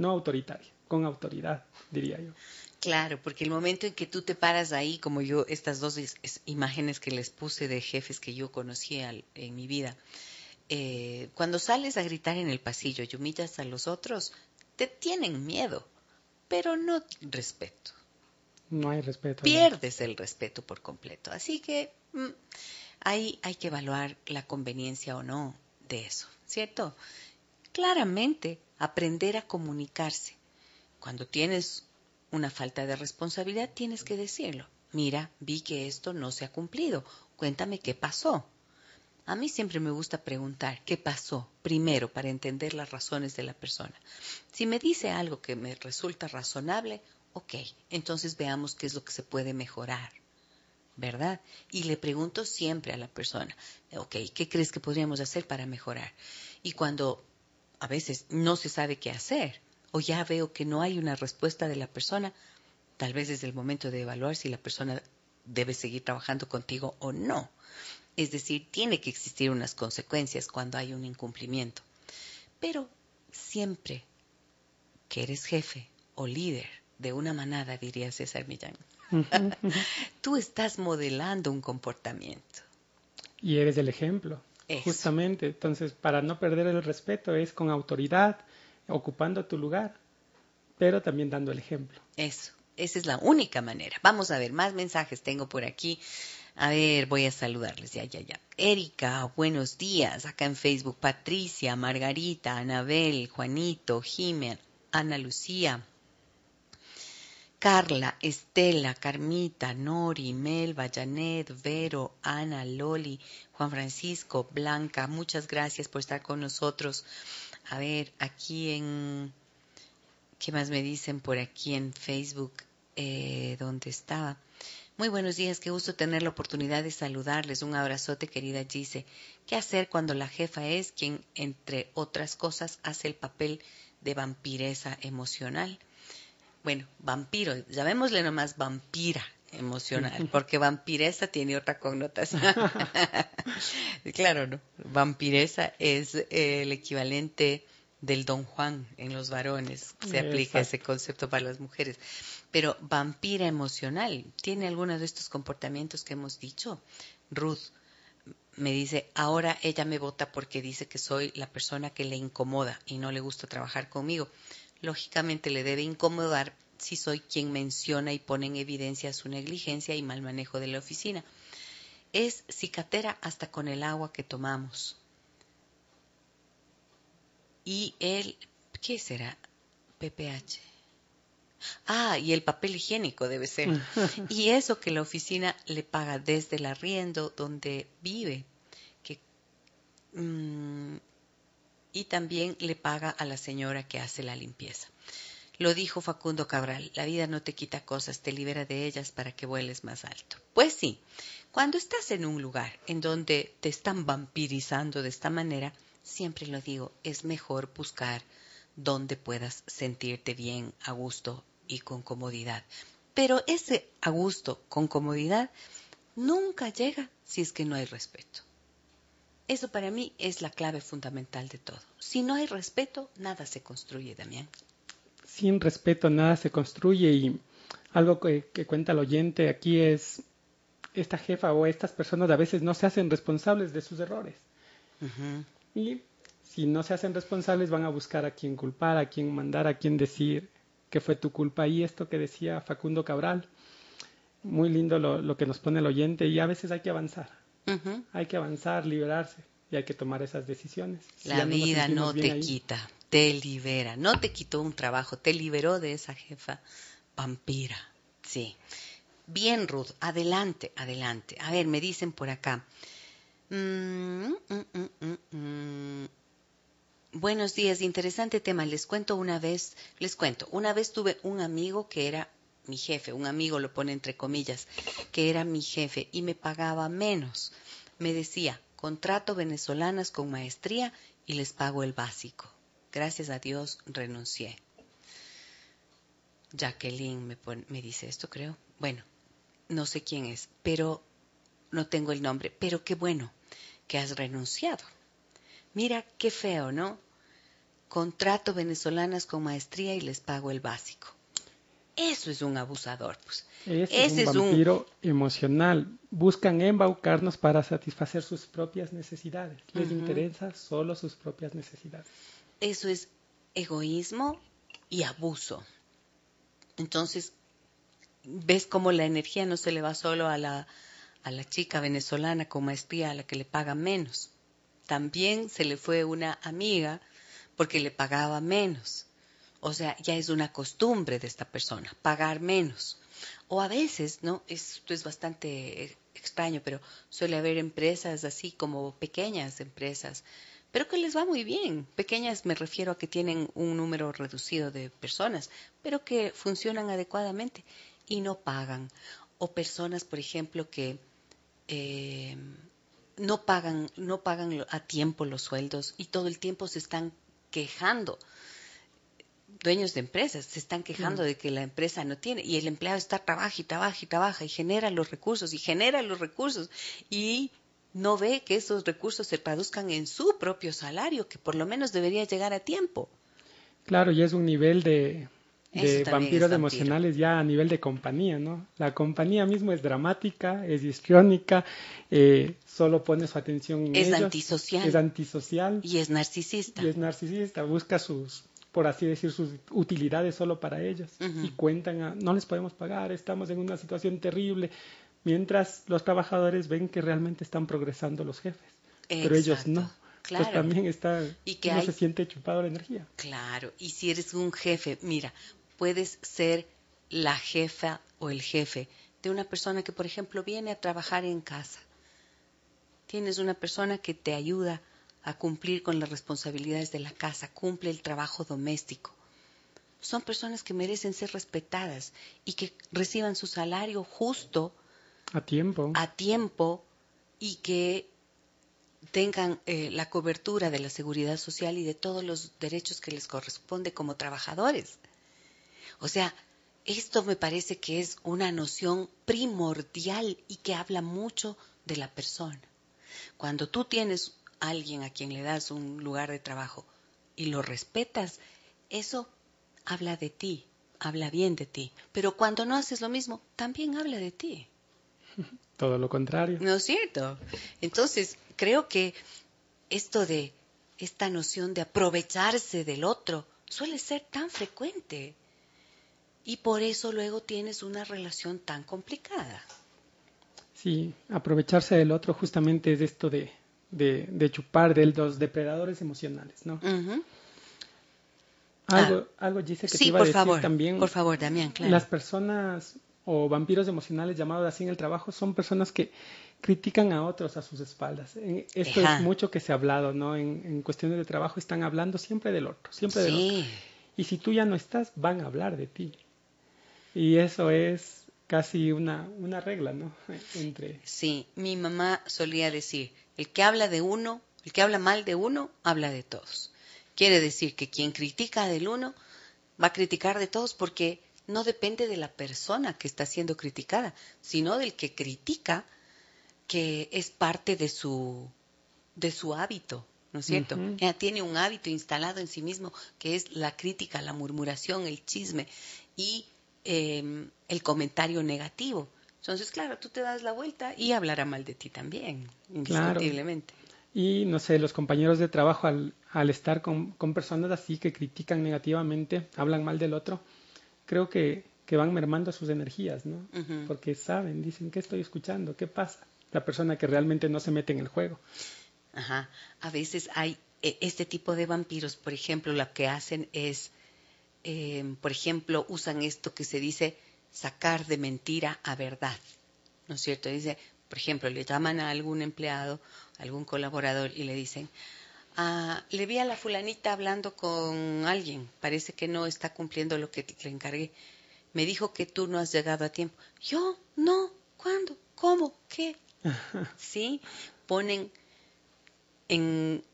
no autoritaria, con autoridad, diría yo. Claro, porque el momento en que tú te paras ahí, como yo, estas dos imágenes que les puse de jefes que yo conocía en mi vida, eh, cuando sales a gritar en el pasillo y humillas a los otros, te tienen miedo, pero no respeto. No hay respeto. Pierdes el respeto por completo. Así que mm, ahí hay que evaluar la conveniencia o no de eso, ¿cierto? Claramente, aprender a comunicarse. Cuando tienes una falta de responsabilidad, tienes que decirlo. Mira, vi que esto no se ha cumplido. Cuéntame qué pasó. A mí siempre me gusta preguntar qué pasó primero para entender las razones de la persona. Si me dice algo que me resulta razonable, ok, entonces veamos qué es lo que se puede mejorar. ¿Verdad? Y le pregunto siempre a la persona, ok, ¿qué crees que podríamos hacer para mejorar? Y cuando a veces no se sabe qué hacer o ya veo que no hay una respuesta de la persona, tal vez es el momento de evaluar si la persona debe seguir trabajando contigo o no. Es decir, tiene que existir unas consecuencias cuando hay un incumplimiento. Pero siempre que eres jefe o líder de una manada, diría César Millán, tú estás modelando un comportamiento. Y eres el ejemplo. Justamente, entonces para no perder el respeto es con autoridad, ocupando tu lugar, pero también dando el ejemplo. Eso, esa es la única manera. Vamos a ver, más mensajes tengo por aquí. A ver, voy a saludarles, ya, ya, ya. Erika, buenos días. Acá en Facebook, Patricia, Margarita, Anabel, Juanito, Jiménez, Ana Lucía, Carla, Estela, Carmita, Nori, Melba, Janet, Vero, Ana, Loli, Juan Francisco, Blanca, muchas gracias por estar con nosotros. A ver, aquí en ¿Qué más me dicen por aquí en Facebook? Eh, ¿Dónde estaba? Muy buenos días, qué gusto tener la oportunidad de saludarles. Un abrazote, querida Gise. ¿Qué hacer cuando la jefa es quien, entre otras cosas, hace el papel de vampiresa emocional? Bueno, vampiro, llamémosle nomás vampira emocional, porque vampiresa tiene otra connotación. claro, ¿no? Vampiresa es el equivalente del Don Juan en los varones. Se aplica ese concepto para las mujeres. Pero vampira emocional tiene algunos de estos comportamientos que hemos dicho. Ruth me dice, ahora ella me vota porque dice que soy la persona que le incomoda y no le gusta trabajar conmigo. Lógicamente le debe incomodar si soy quien menciona y pone en evidencia su negligencia y mal manejo de la oficina. Es cicatera hasta con el agua que tomamos y el, ¿qué será? PPH. Ah, y el papel higiénico debe ser. y eso que la oficina le paga desde el arriendo donde vive. Que, mm, y también le paga a la señora que hace la limpieza. Lo dijo Facundo Cabral, la vida no te quita cosas, te libera de ellas para que vueles más alto. Pues sí, cuando estás en un lugar en donde te están vampirizando de esta manera, siempre lo digo, es mejor buscar donde puedas sentirte bien, a gusto y con comodidad. Pero ese a gusto, con comodidad, nunca llega si es que no hay respeto. Eso para mí es la clave fundamental de todo. Si no hay respeto, nada se construye, Damián. Sin respeto, nada se construye y algo que, cuenta el oyente aquí es, esta jefa o estas personas a veces no se hacen responsables de sus errores. Y si no se hacen responsables van a buscar a quien culpar, a quien mandar, a quien decir que fue tu culpa. Y esto que decía Facundo Cabral, muy lindo lo, que nos pone el oyente y a veces hay que avanzar. Hay que avanzar, liberarse y hay que tomar esas decisiones. La vida no te quita, te libera. No te quitó un trabajo, te liberó de esa jefa vampira. Sí. Bien, Ruth, adelante, adelante. A ver, me dicen por acá. Mm, mm, mm, Buenos días, interesante tema. Les cuento una vez, les cuento, una vez tuve un amigo que era mi jefe, un amigo lo pone entre comillas, que era mi jefe y me pagaba menos. Me decía, contrato venezolanas con maestría y les pago el básico. Gracias a Dios renuncié. Jacqueline me, me dice esto, creo. Bueno, no sé quién es, pero no tengo el nombre, pero qué bueno que has renunciado. Mira qué feo, ¿no? Contrato venezolanas con maestría y les pago el básico. Eso es un abusador, pues. Ese, es un vampiro emocional. Buscan embaucarnos para satisfacer sus propias necesidades. Les interesa solo sus propias necesidades. Eso es egoísmo y abuso. Entonces, ves cómo la energía no se le va solo a la, a la chica venezolana con maestría a la que le paga menos también se le fue una amiga porque le pagaba menos. O sea, ya es una costumbre de esta persona, pagar menos. O a veces, ¿no? Esto es bastante extraño, pero suele haber empresas así como pequeñas empresas, pero que les va muy bien. Pequeñas me refiero a que tienen un número reducido de personas, pero que funcionan adecuadamente y no pagan. O personas, por ejemplo, que eh, no pagan, no pagan a tiempo los sueldos y todo el tiempo se están quejando. Dueños de empresas se están quejando de que la empresa no tiene y el empleado está trabaja y trabaja y trabaja y genera los recursos y genera los recursos y no ve que esos recursos se traduzcan en su propio salario, que por lo menos debería llegar a tiempo. Claro, y es un nivel de, de vampiros emocionales ya a nivel de compañía, ¿no? La compañía mismo es dramática, es histriónica, eh, solo pone su atención en es antisocial. Es antisocial. Y es narcisista. Y es narcisista, busca sus, por así decir, sus utilidades solo para ellos. Y cuentan, no les podemos pagar, estamos en una situación terrible, mientras los trabajadores ven que realmente están progresando los jefes. Pero ellos no. Claro. También está, y que no se siente chupado la energía. Claro, y si eres un jefe, mira, puedes ser la jefa o el jefe de una persona que, por ejemplo, viene a trabajar en casa. Tienes una persona que te ayuda a cumplir con las responsabilidades de la casa, cumple el trabajo doméstico. son personas que merecen ser respetadas y que reciban su salario justo. A tiempo. A tiempo y que tengan eh, la cobertura de la seguridad social y de todos los derechos que les corresponde como trabajadores. O sea, esto me parece que es una noción primordial y que habla mucho de la persona. Cuando tú tienes a alguien a quien le das un lugar de trabajo y lo respetas, eso habla de ti, habla bien de ti. Pero cuando no haces lo mismo, también habla de ti. Todo lo contrario. ¿No es cierto? Entonces, creo que esto de esta noción de aprovecharse del otro suele ser tan frecuente. Y por eso luego tienes una relación tan complicada. Sí, aprovecharse del otro justamente es esto de, de, chupar de los depredadores emocionales, ¿no? Algo, ah. algo dice que te iba a decir favor, también. Por favor, Damián, claro. Las personas o vampiros emocionales llamados así en el trabajo son personas que critican a otros a sus espaldas. Esto es mucho que se ha hablado, ¿no? En, cuestiones de trabajo están hablando siempre del otro, siempre del otro. Y si tú ya no estás, van a hablar de ti. Y eso es casi una, una regla, ¿no? Entre... Sí, mi mamá solía decir, el que habla de uno, el que habla mal de uno, habla de todos. Quiere decir que quien critica del uno va a criticar de todos porque no depende de la persona que está siendo criticada, sino del que critica, que es parte de su, de su hábito, ¿no es cierto? Ella tiene un hábito instalado en sí mismo que es la crítica, la murmuración, el chisme y em, el comentario negativo. Entonces, claro, tú te das la vuelta y hablará mal de ti también, indiscutiblemente. Y no sé, los compañeros de trabajo al, al estar con, con, personas así que critican negativamente, hablan mal del otro, creo que, que van mermando sus energías, ¿no? Porque saben, dicen, ¿qué estoy escuchando? ¿Qué pasa? La persona que realmente no se mete en el juego. Ajá. A veces hay e, este tipo de vampiros, por ejemplo, lo que hacen es, em, por ejemplo, usan esto que se dice sacar de mentira a verdad, ¿no es cierto? Dice, por ejemplo, le llaman a algún empleado, algún colaborador y le dicen, ah, le vi a la fulanita hablando con alguien, parece que no está cumpliendo lo que le encargué. Me dijo que tú no has llegado a tiempo. Yo, no, ¿cuándo? ¿Cómo? ¿Qué? ¿Sí? Ponen en,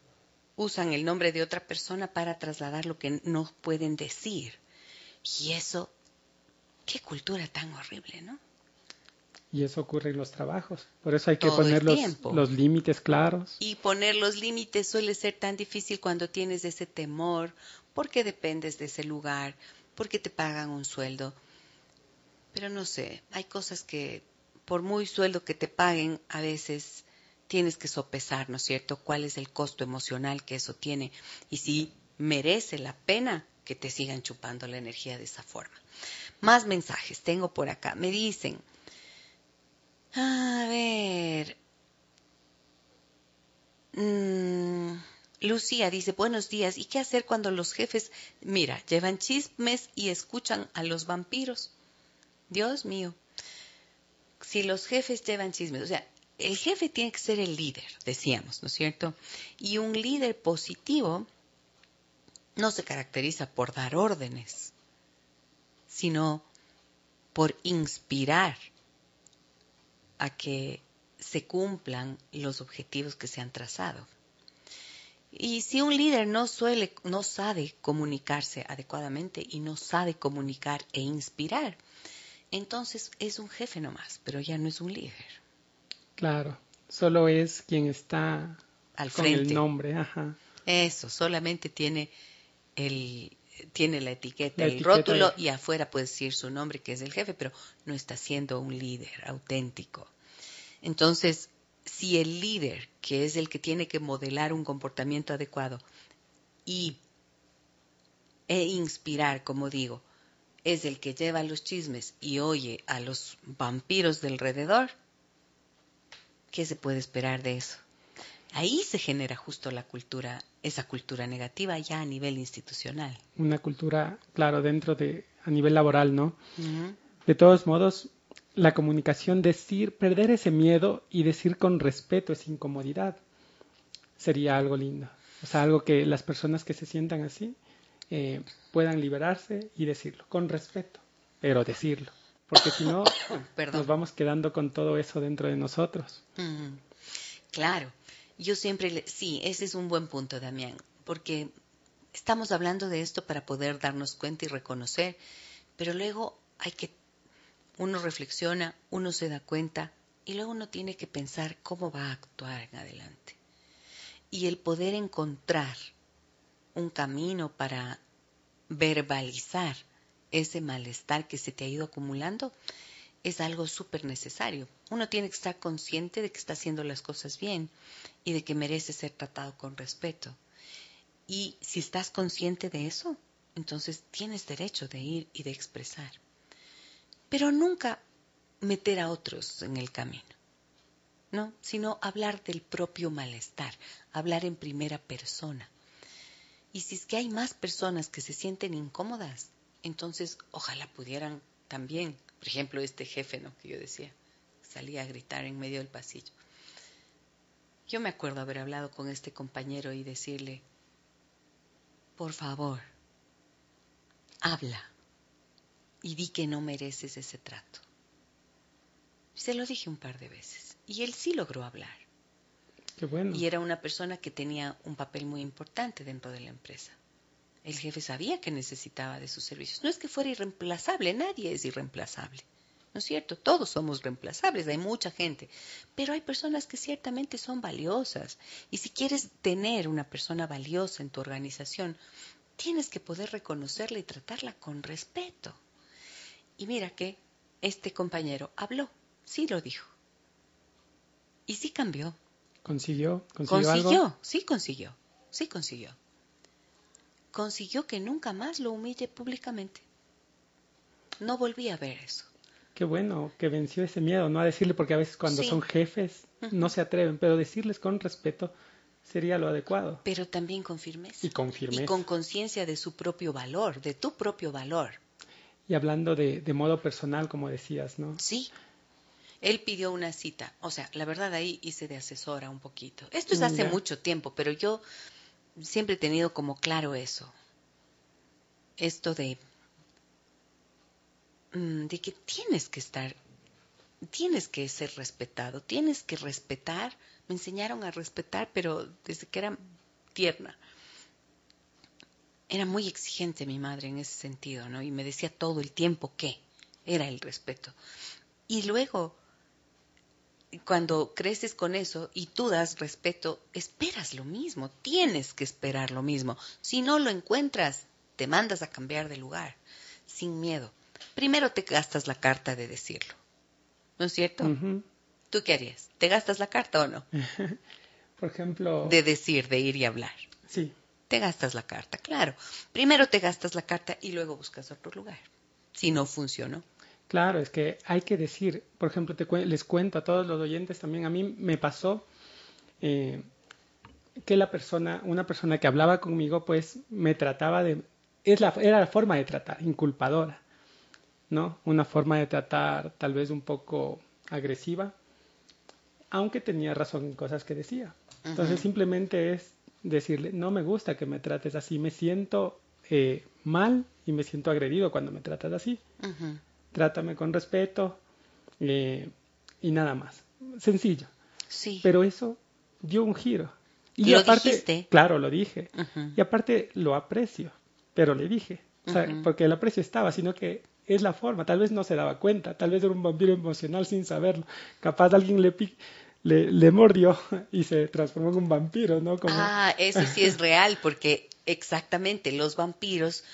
usan el nombre de otra persona para trasladar lo que no pueden decir. Y eso, qué cultura tan horrible, ¿no? Y eso ocurre en los trabajos. Por eso hay que poner los, límites claros. Y poner los límites suele ser tan difícil cuando tienes ese temor, porque dependes de ese lugar, porque te pagan un sueldo. Pero no sé, hay cosas que por muy sueldo que te paguen, a veces tienes que sopesar, ¿no es cierto?, cuál es el costo emocional que eso tiene y si merece la pena que te sigan chupando la energía de esa forma. Más mensajes tengo por acá. Me dicen, a ver. Mm, Lucía dice, buenos días. ¿Y qué hacer cuando los jefes, mira, llevan chismes y escuchan a los vampiros? Dios mío. Si los jefes llevan chismes, o sea, el jefe tiene que ser el líder, decíamos, ¿no es cierto? Y un líder positivo no se caracteriza por dar órdenes, sino por inspirar a que se cumplan los objetivos que se han trazado. Y si un líder no suele, no sabe comunicarse adecuadamente y no sabe comunicar e inspirar, entonces es un jefe nomás, pero ya no es un líder. Claro, solo es quien está al frente. Con el nombre, ajá. Eso, solamente tiene el, tiene la etiqueta, el rótulo y afuera puede decir su nombre, que es el jefe, pero no está siendo un líder auténtico. Entonces, si el líder, que es el que tiene que modelar un comportamiento adecuado y e inspirar, como digo, es el que lleva los chismes y oye a los vampiros del alrededor, ¿qué se puede esperar de eso? Ahí se genera justo la cultura, esa cultura negativa ya a nivel institucional. Una cultura, claro, dentro de, a nivel laboral, ¿no? De todos modos, la comunicación, decir, perder ese miedo y decir con respeto esa incomodidad, sería algo lindo. O sea, algo que las personas que se sientan así, eh, puedan liberarse y decirlo, con respeto, pero decirlo, porque si no, nos vamos quedando con todo eso dentro de nosotros. Claro, yo siempre, sí, ese es un buen punto, Damián, porque estamos hablando de esto para poder darnos cuenta y reconocer, pero luego hay que, uno reflexiona, uno se da cuenta y luego uno tiene que pensar cómo va a actuar en adelante. Y el poder encontrar un camino para verbalizar ese malestar que se te ha ido acumulando es algo súper necesario. Uno tiene que estar consciente de que está haciendo las cosas bien y de que merece ser tratado con respeto. Y si estás consciente de eso, entonces tienes derecho de ir y de expresar. Pero nunca meter a otros en el camino, ¿no? Sino hablar del propio malestar, hablar en primera persona. Y si es que hay más personas que se sienten incómodas, entonces ojalá pudieran también, por ejemplo, este jefe, ¿no? Que yo decía, salía a gritar en medio del pasillo. Yo me acuerdo haber hablado con este compañero y decirle, por favor, habla y di que no mereces ese trato. Se lo dije un par de veces y él sí logró hablar. Qué bueno. Y era una persona que tenía un papel muy importante dentro de la empresa. El jefe sabía que necesitaba de sus servicios. No es que fuera irreemplazable, nadie es irreemplazable. ¿No es cierto? Todos somos reemplazables, hay mucha gente, pero hay personas que ciertamente son valiosas. Y si quieres tener una persona valiosa en tu organización, tienes que poder reconocerla y tratarla con respeto. Y mira que este compañero habló, sí lo dijo. Y sí cambió. ¿Consiguió? ¿Consiguió, consiguió sí consiguió, sí consiguió. Consiguió que nunca más lo humille públicamente. No volví a ver eso. Qué bueno que venció ese miedo, no a decirle, porque a veces cuando son jefes no se atreven, pero decirles con respeto sería lo adecuado. Pero también con firmeza. Y con firmeza. Y con conciencia de su propio valor, de tu propio valor. Y hablando de, de, modo personal, como decías, ¿no? Sí. Él pidió una cita. O sea, la verdad ahí hice de asesora un poquito. Esto es hace mucho tiempo, pero yo siempre he tenido como claro eso. Esto de Mm, de que tienes que estar, tienes que ser respetado, tienes que respetar. Me enseñaron a respetar, pero desde que era tierna. Era muy exigente mi madre en ese sentido, ¿no? Y me decía todo el tiempo que era el respeto. Y luego, cuando creces con eso y tú das respeto, esperas lo mismo, tienes que esperar lo mismo. Si no lo encuentras, te mandas a cambiar de lugar, sin miedo primero te gastas la carta de decirlo. ¿No es cierto? ¿Tú qué harías? ¿Te gastas la carta o no? Por ejemplo... De decir, de ir y hablar. Sí. Te gastas la carta, claro. Primero te gastas la carta y luego buscas otro lugar. Si no funcionó. Claro, es que hay que decir, por ejemplo, te les cuento a todos los oyentes también, a mí me pasó eh, que la persona, una persona que hablaba conmigo, pues me trataba de, es la, era la forma de tratar, inculpadora. ¿no? Una forma de tratar tal vez un poco agresiva, aunque tenía razón en cosas que decía. Entonces simplemente es decirle, no me gusta que me trates así, me siento eh, mal y me siento agredido cuando me tratas así. Trátame con respeto eh, y nada más. Sencillo. Sí. Pero eso dio un giro. Y aparte, claro, lo dije. Y aparte lo aprecio, pero le dije. porque el aprecio estaba, sino que es la forma. Tal vez no se daba cuenta, tal vez era un vampiro emocional sin saberlo. Capaz alguien le, le, le mordió y se transformó en un vampiro, ¿no? Ah, eso sí es real, porque exactamente los vampiros,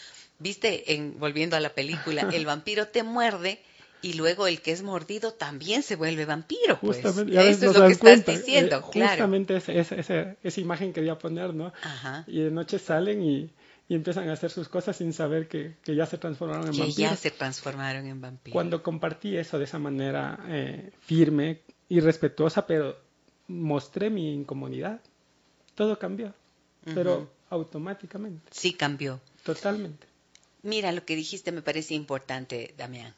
viste, en, volviendo a la película, el vampiro te muerde y luego el que es mordido también se vuelve vampiro. Pues. Justamente, Eso es lo que estás diciendo, eh, claro. Justamente esa, esa, esa, imagen quería poner, ¿no? Ajá. Y de noche salen y y empiezan a hacer sus cosas sin saber que, ya se transformaron en vampiros. ya se transformaron en vampiros. Cuando compartí eso de esa manera eh, firme y respetuosa, pero mostré mi incomodidad, todo cambió, pero automáticamente. Sí cambió. Totalmente. Mira, lo que dijiste me parece importante, Damián.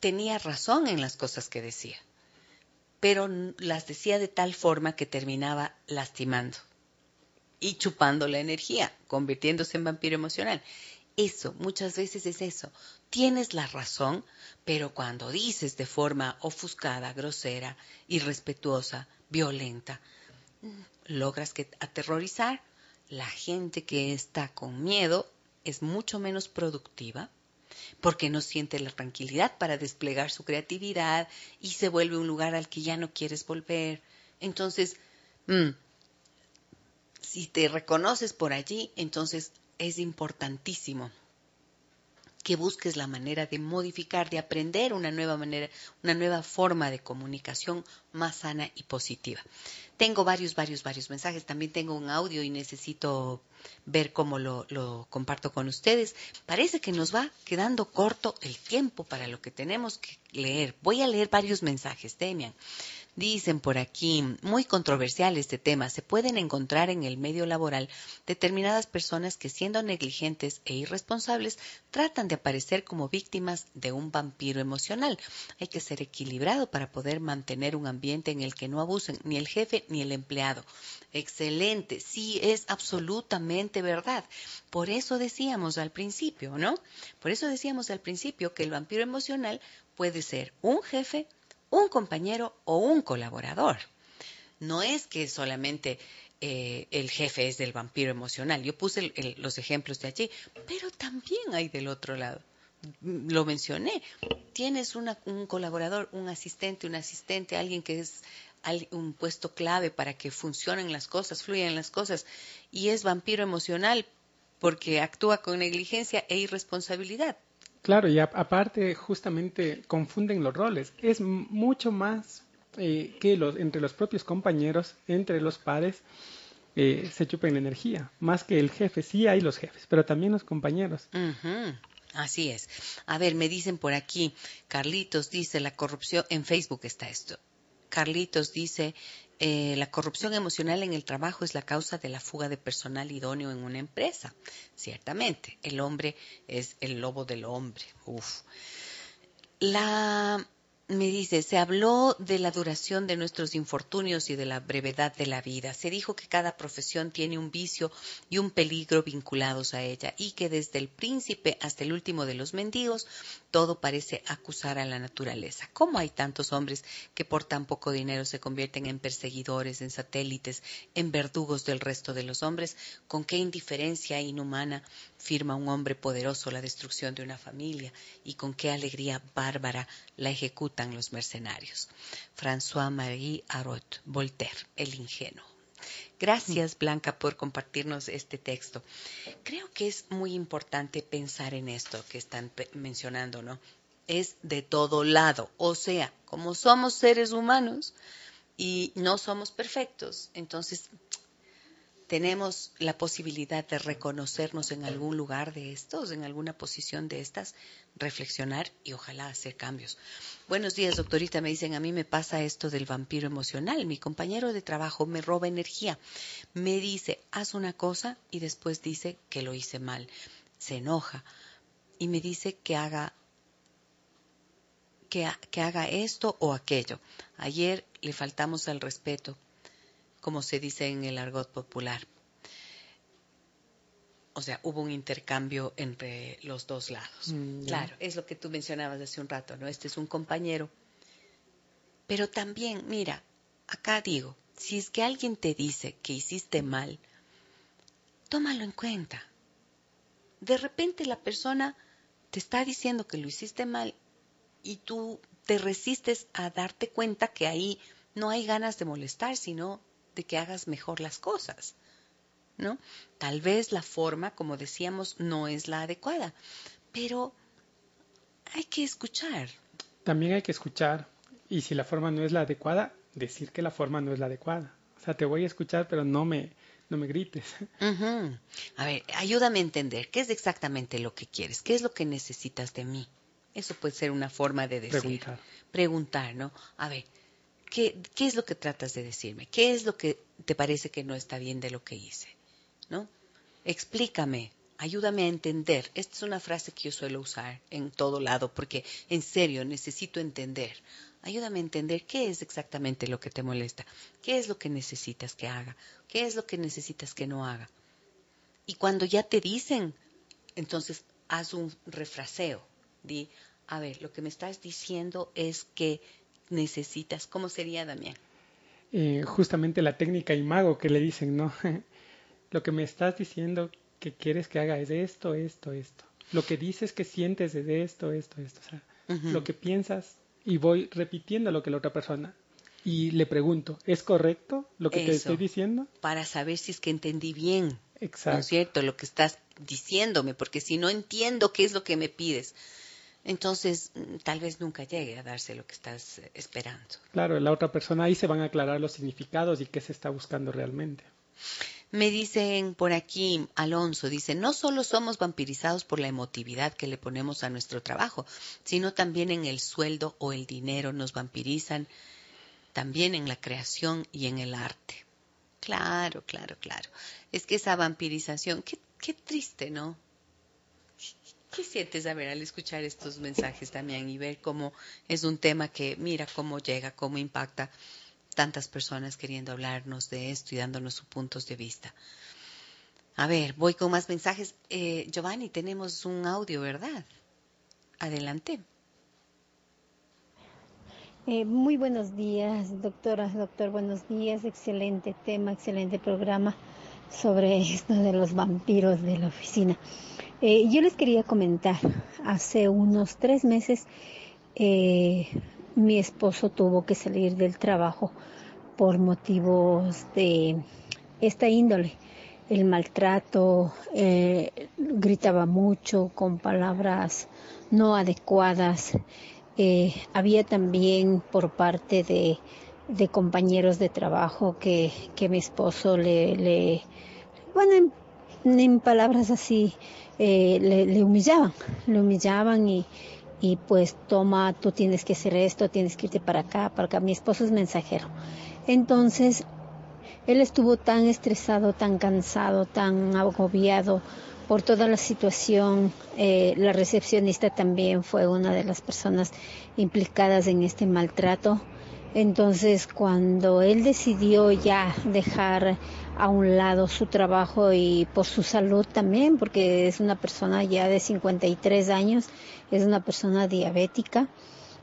Tenía razón en las cosas que decía, pero las decía de tal forma que terminaba lastimando. y chupando la energía, convirtiéndose en vampiro emocional. Eso, muchas veces es eso. Tienes la razón, pero cuando dices de forma ofuscada, grosera, irrespetuosa, violenta, logras que aterrorizar. La gente que está con miedo es mucho menos productiva porque no siente la tranquilidad para desplegar su creatividad y se vuelve un lugar al que ya no quieres volver. Entonces, mm, si te reconoces por allí, entonces es importantísimo que busques la manera de modificar, de aprender una nueva manera, una nueva forma de comunicación más sana y positiva. Tengo varios, varios, varios mensajes. También tengo un audio y necesito ver cómo lo, comparto con ustedes. Parece que nos va quedando corto el tiempo para lo que tenemos que leer. Voy a leer varios mensajes, Demian. Dicen por aquí, muy controversial este tema, se pueden encontrar en el medio laboral determinadas personas que siendo negligentes e irresponsables tratan de aparecer como víctimas de un vampiro emocional. Hay que ser equilibrado para poder mantener un ambiente en el que no abusen ni el jefe ni el empleado. Excelente, sí es absolutamente verdad. Por eso decíamos al principio, ¿no? Por eso decíamos al principio que el vampiro emocional puede ser un jefe, un compañero o un colaborador. No es que solamente eh, el jefe es del vampiro emocional. Yo puse los ejemplos de allí, pero también hay del otro lado. Lo mencioné. Tienes un colaborador, un asistente, un asistente, alguien que es un puesto clave para que funcionen las cosas, fluyan las cosas, y es vampiro emocional porque actúa con negligencia e irresponsabilidad. Claro, y aparte justamente confunden los roles. Es mucho más eh, que los, entre los propios compañeros, entre los pares, eh, se chupen la energía. Más que el jefe, sí hay los jefes, pero también los compañeros. Así es. A ver, me dicen por aquí, Carlitos dice, la corrupción, en Facebook está esto. Carlitos dice, eh, la corrupción emocional en el trabajo es la causa de la fuga de personal idóneo en una empresa. Ciertamente, el hombre es el lobo del hombre. Uf. La me dice, se habló de la duración de nuestros infortunios y de la brevedad de la vida. Se dijo que cada profesión tiene un vicio y un peligro vinculados a ella y que desde el príncipe hasta el último de los mendigos todo parece acusar a la naturaleza. ¿Cómo hay tantos hombres que por tan poco dinero se convierten en perseguidores, en satélites, en verdugos del resto de los hombres? ¿Con qué indiferencia inhumana firma un hombre poderoso la destrucción de una familia y con qué alegría bárbara la ejecutan los mercenarios? François-Marie Arot, Voltaire, el ingenuo. Gracias, Blanca, por compartirnos este texto. Creo que es muy importante pensar en esto que están mencionando, ¿no? Es de todo lado. O sea, como somos seres humanos y no somos perfectos, entonces tenemos la posibilidad de reconocernos en algún lugar de estos, en alguna posición de estas, reflexionar y ojalá hacer cambios. Buenos días, doctorita. Me dicen, a mí me pasa esto del vampiro emocional. Mi compañero de trabajo me roba energía. Me dice, haz una cosa y después dice que lo hice mal. Se enoja y me dice que haga que, haga esto o aquello. Ayer le faltamos al respeto como se dice en el argot popular. O sea, hubo un intercambio entre los dos lados. Mm, claro, es lo que tú mencionabas hace un rato, ¿no? Este es un compañero. Pero también, mira, acá digo, si es que alguien te dice que hiciste mal, tómalo en cuenta. De repente la persona te está diciendo que lo hiciste mal y tú te resistes a darte cuenta que ahí no hay ganas de molestar, sino de que hagas mejor las cosas. ¿No? Tal vez la forma, como decíamos, no es la adecuada, pero hay que escuchar. También hay que escuchar, y si la forma no es la adecuada, decir que la forma no es la adecuada. O sea, te voy a escuchar, pero no me, no me grites. A ver, ayúdame a entender, ¿qué es exactamente lo que quieres? ¿Qué es lo que necesitas de mí? Eso puede ser una forma de decir. Preguntar. Preguntar, ¿no? A ver, ¿qué, es lo que tratas de decirme? ¿Qué es lo que te parece que no está bien de lo que hice? ¿No? Explícame, ayúdame a entender. Esta es una frase que yo suelo usar en todo lado porque en serio necesito entender. ayúdame a entender qué es exactamente lo que te molesta, qué es lo que necesitas que haga, qué es lo que necesitas que no haga. Y cuando ya te dicen, entonces haz un refraseo. Di, a ver, lo que me estás diciendo es que necesitas, ¿cómo sería, Damián? Eh, justamente la técnica imago que le dicen, ¿no? lo que me estás diciendo que quieres que haga es esto, esto, esto. Lo que dices que sientes es esto, esto, esto. O sea, lo que piensas y voy repitiendo lo que la otra persona. Y le pregunto, ¿es correcto lo que te estoy diciendo? Para saber si es que entendí bien. Exacto. ¿No es cierto? Lo que estás diciéndome, porque si no entiendo qué es lo que me pides, entonces mm, tal vez nunca llegue a darse lo que estás eh, esperando. Claro, la otra persona ahí se van a aclarar los significados y qué se está buscando realmente. Me dicen por aquí, Alonso, dice, no solo somos vampirizados por la emotividad que le ponemos a nuestro trabajo, sino también en el sueldo o el dinero nos vampirizan, también en la creación y en el arte. Claro, claro, claro. Es que esa vampirización, qué, qué triste, ¿no? ¿Qué sientes, a ver, al escuchar estos mensajes también y ver cómo es un tema que, mira cómo llega, cómo impacta tantas personas queriendo hablarnos de esto y dándonos sus puntos de vista? A ver, voy con más mensajes. Eh, Giovanni, tenemos un audio, ¿verdad? Adelante. Eh, muy buenos días, doctora, doctor, buenos días. Excelente tema, excelente programa sobre esto de los vampiros de la oficina. Eh, yo les quería comentar, hace unos tres meses eh, mi esposo tuvo que salir del trabajo por motivos de esta índole. El maltrato, eh, gritaba mucho con palabras no adecuadas. había también por parte de, compañeros de trabajo que, mi esposo le, le bueno, en palabras así, eh, le, humillaban, le humillaban y, y pues toma, tú tienes que hacer esto, tienes que irte para acá, para acá. Mi esposo es mensajero. Entonces, él estuvo tan estresado, tan cansado, tan agobiado por toda la situación. Eh, la recepcionista también fue una de las personas implicadas en este maltrato. Entonces, cuando él decidió ya dejar a un lado su trabajo y por su salud también, porque es una persona ya de 53 años, es una persona diabética.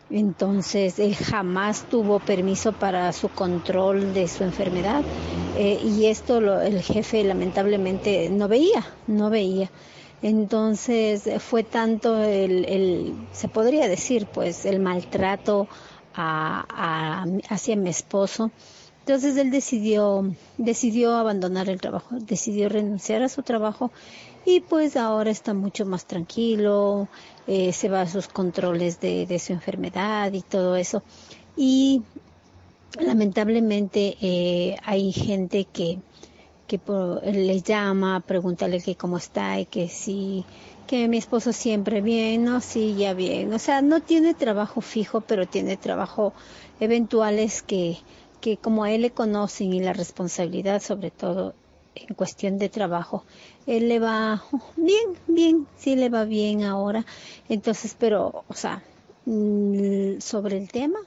Entonces, él jamás tuvo permiso para su control de su enfermedad eh, y esto el jefe lamentablemente no veía, no veía. Entonces, fue tanto el, se podría decir, pues, el maltrato hacia mi esposo entonces él decidió, decidió abandonar el trabajo, decidió renunciar a su trabajo y pues ahora está mucho más tranquilo, eh, se va a sus controles de, su enfermedad y todo eso. Y lamentablemente eh, hay gente que, que le llama, pregúntale que cómo está y que sí, que mi esposo siempre bien, no, sí, ya bien. O sea, no tiene trabajo fijo, pero tiene trabajo eventuales que que como a él le conocen y la responsabilidad sobre todo en cuestión de trabajo, él le va bien, bien, sí le va bien ahora. Entonces, pero, o sea, mm, sobre el tema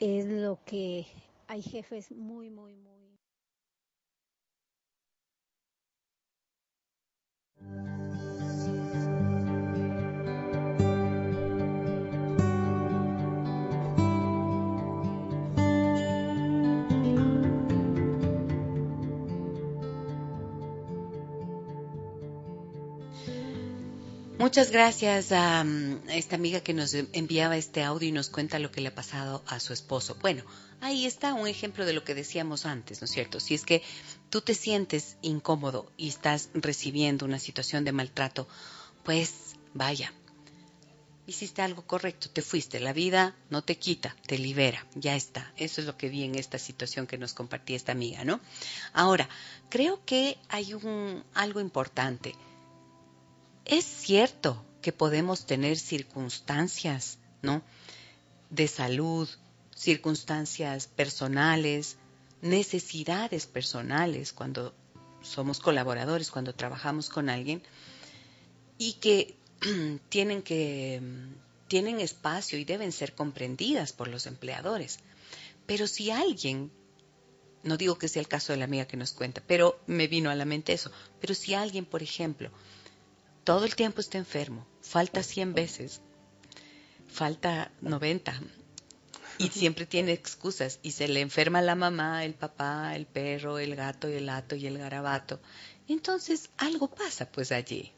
es lo que hay jefes muy, muy, muy. Muchas gracias a, esta amiga que nos enviaba este audio y nos cuenta lo que le ha pasado a su esposo. Bueno, ahí está un ejemplo de lo que decíamos antes, ¿no es cierto? Si es que tú te sientes incómodo y estás recibiendo una situación de maltrato, pues vaya, hiciste algo correcto, te fuiste, la vida no te quita, te libera, ya está. Eso es lo que vi en esta situación que nos compartía esta amiga, ¿no? Ahora, creo que hay un algo importante es cierto que podemos tener circunstancias, ¿no? De salud, circunstancias personales, necesidades personales cuando somos colaboradores, cuando trabajamos con alguien y que tienen que tienen espacio y deben ser comprendidas por los empleadores. Pero si alguien, no digo que sea el caso de la amiga que nos cuenta, pero me vino a la mente eso, pero si alguien, por ejemplo, todo el tiempo está enfermo, falta 100 veces, falta 90 y siempre tiene excusas y se le enferma la mamá, el papá, el perro, el gato, el hato y el garabato, entonces algo pasa pues allí.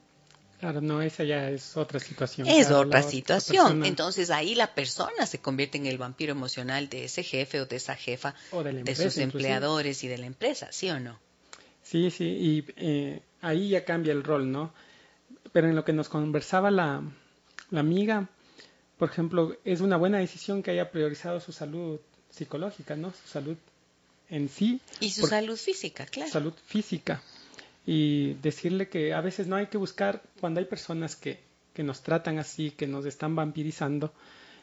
Claro, no, esa ya es otra situación. Es otra situación. Entonces ahí la persona se convierte en el vampiro emocional de ese jefe o de esa jefa, de, sus empleadores y de la empresa, ¿sí o no? Sí, sí, y eh, ahí ya cambia el rol, ¿no? Pero en lo que nos conversaba la, la amiga, por ejemplo, es una buena decisión que haya priorizado su salud psicológica, ¿no? Su salud en sí. Y su salud física, claro. Salud física y decirle que a veces no hay que buscar, cuando hay personas que, que nos tratan así, que nos están vampirizando,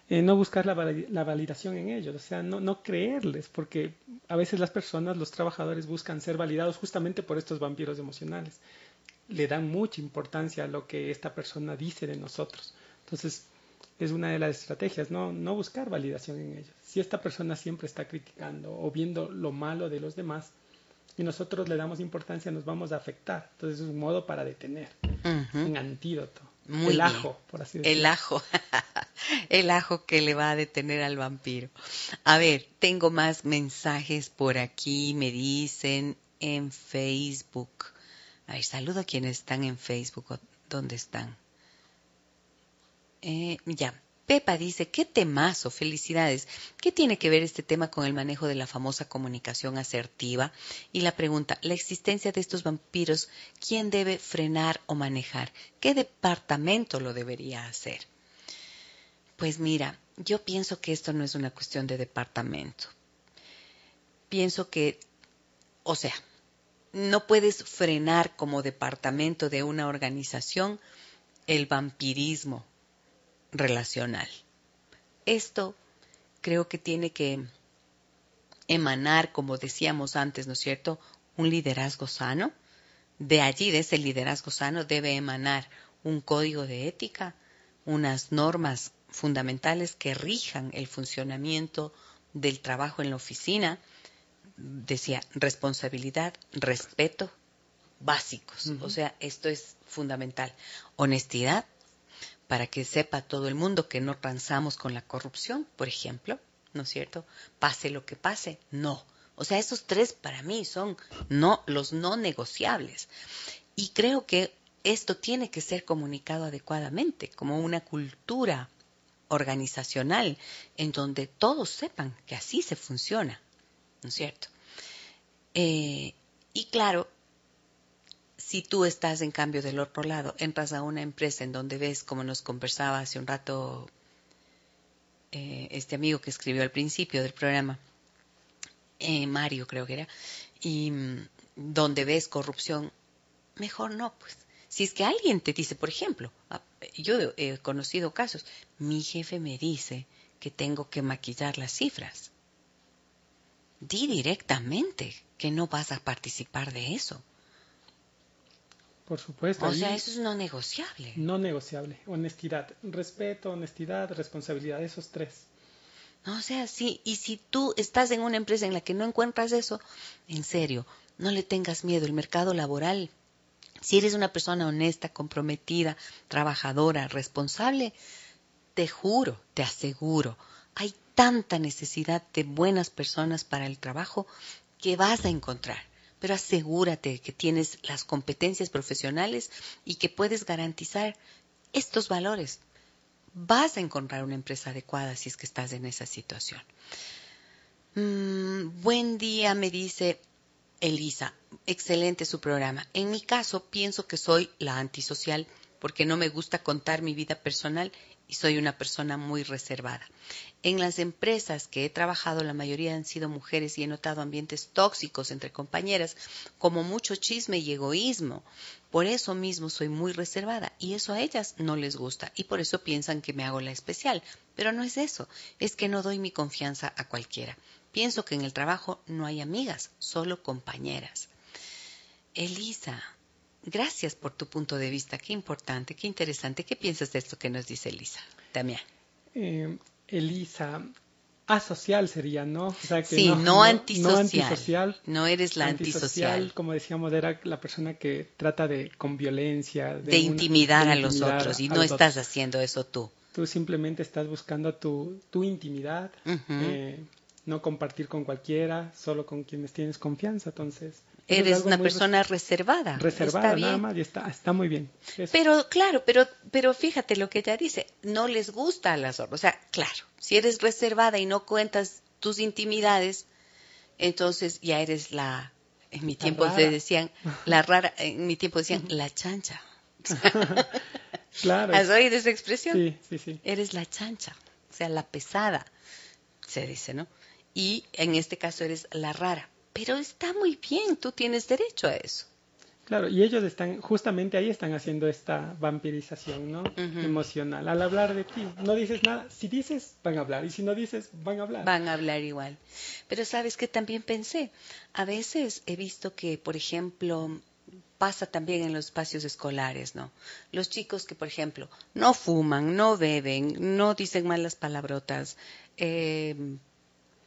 eh, no buscar la, la, validación en ellos, o sea, no, no creerles, porque a veces las personas, los trabajadores buscan ser validados justamente por estos vampiros emocionales. Le dan mucha importancia a lo que esta persona dice de nosotros. Entonces, es una de las estrategias, no, no buscar validación en ellos. Si esta persona siempre está criticando o viendo lo malo de los demás, y nosotros le damos importancia, nos vamos a afectar. Entonces es un modo para detener, un antídoto. el ajo, por así decirlo. El ajo, el ajo que le va a detener al vampiro. A ver, tengo más mensajes por aquí, me dicen en Facebook. A ver, saludo a quienes están en Facebook. ¿Dónde están? Eh, ya, Pepa dice, qué temazo, felicidades. ¿Qué tiene que ver este tema con el manejo de la famosa comunicación asertiva? Y la pregunta, la existencia de estos vampiros, ¿quién debe frenar o manejar? ¿Qué departamento lo debería hacer? Pues mira, yo pienso que esto no es una cuestión de departamento. Pienso que, o sea, no puedes frenar como departamento de una organización el vampirismo relacional. Esto creo que tiene que emanar, como decíamos antes, ¿no es cierto?, un liderazgo sano. De allí, de ese liderazgo sano, debe emanar un código de ética, unas normas fundamentales que rijan el funcionamiento del trabajo en la oficina. Decía, responsabilidad, respeto, básicos. O sea, esto es fundamental. Honestidad, para que sepa todo el mundo que no transamos con la corrupción, por ejemplo, ¿no es cierto? Pase lo que pase, no. O sea, esos tres para mí son no los no negociables. Y creo que esto tiene que ser comunicado adecuadamente, como una cultura organizacional en donde todos sepan que así se funciona, ¿no es cierto? Eh, y claro, si tú estás en cambio del otro lado, entras a una empresa en donde ves, como nos conversaba hace un rato eh, este amigo que escribió al principio del programa, eh, Mario creo que era, y mm, donde ves corrupción, mejor no, pues. Si es que alguien te dice, por ejemplo, ah, yo he conocido casos, mi jefe me dice que tengo que maquillar las cifras. Di directamente que no vas a participar de eso por supuesto. O sea, eso es no negociable. No negociable. Honestidad. Respeto, honestidad, responsabilidad. Esos tres. o sea, sí. Y si tú estás en una empresa en la que no encuentras eso, en serio, no le tengas miedo. El mercado laboral, si eres una persona honesta, comprometida, trabajadora, responsable, te juro, te aseguro, hay tanta necesidad de buenas personas para el trabajo que vas a encontrar pero asegúrate que tienes las competencias profesionales y que puedes garantizar estos valores. Vas a encontrar una empresa adecuada si es que estás en esa situación. Mm, buen día, me dice Elisa. Excelente su programa. En mi caso, pienso que soy la antisocial porque no me gusta contar mi vida personal y soy una persona muy reservada. En las empresas que he trabajado, la mayoría han sido mujeres y he notado ambientes tóxicos entre compañeras, como mucho chisme y egoísmo. Por eso mismo soy muy reservada y eso a ellas no les gusta y por eso piensan que me hago la especial. Pero no es eso, es que no doy mi confianza a cualquiera. Pienso que en el trabajo no hay amigas, solo compañeras. Elisa, Gracias por tu punto de vista. Qué importante, qué interesante. ¿Qué piensas de esto que nos dice Elisa? Damián. eh, Elisa, asocial sería, ¿no? O sea, que sí, no, antisocial, no, eres la antisocial. Como decíamos, era la persona que trata de, con violencia, de, intimidar a los otros y no estás haciendo eso tú. Tú simplemente estás buscando tu, tu intimidad, eh, no compartir con cualquiera, solo con quienes tienes confianza. Entonces, eres una persona reservada. Reservada, nada más, y está, está muy bien. Pero claro, pero, pero fíjate lo que ella dice, no les gusta a las otras. O sea, claro, si eres reservada y no cuentas tus intimidades, entonces ya eres la, en mi tiempo se decían, la rara, en mi tiempo decían, la chancha. claro. ¿Has oído esa expresión? Sí, sí, sí. Eres la chancha, o sea, la pesada, se dice, ¿no? Y en este caso eres la rara pero está muy bien, tú tienes derecho a eso. Claro, y ellos están, justamente ahí están haciendo esta vampirización, ¿no? Emocional. Al hablar de ti, no dices nada. Si dices, van a hablar. Y si no dices, van a hablar. Van a hablar igual. Pero sabes que también pensé, a veces he visto que, por ejemplo, pasa también en los espacios escolares, ¿no? Los chicos que, por ejemplo, no fuman, no beben, no dicen malas palabrotas, eh,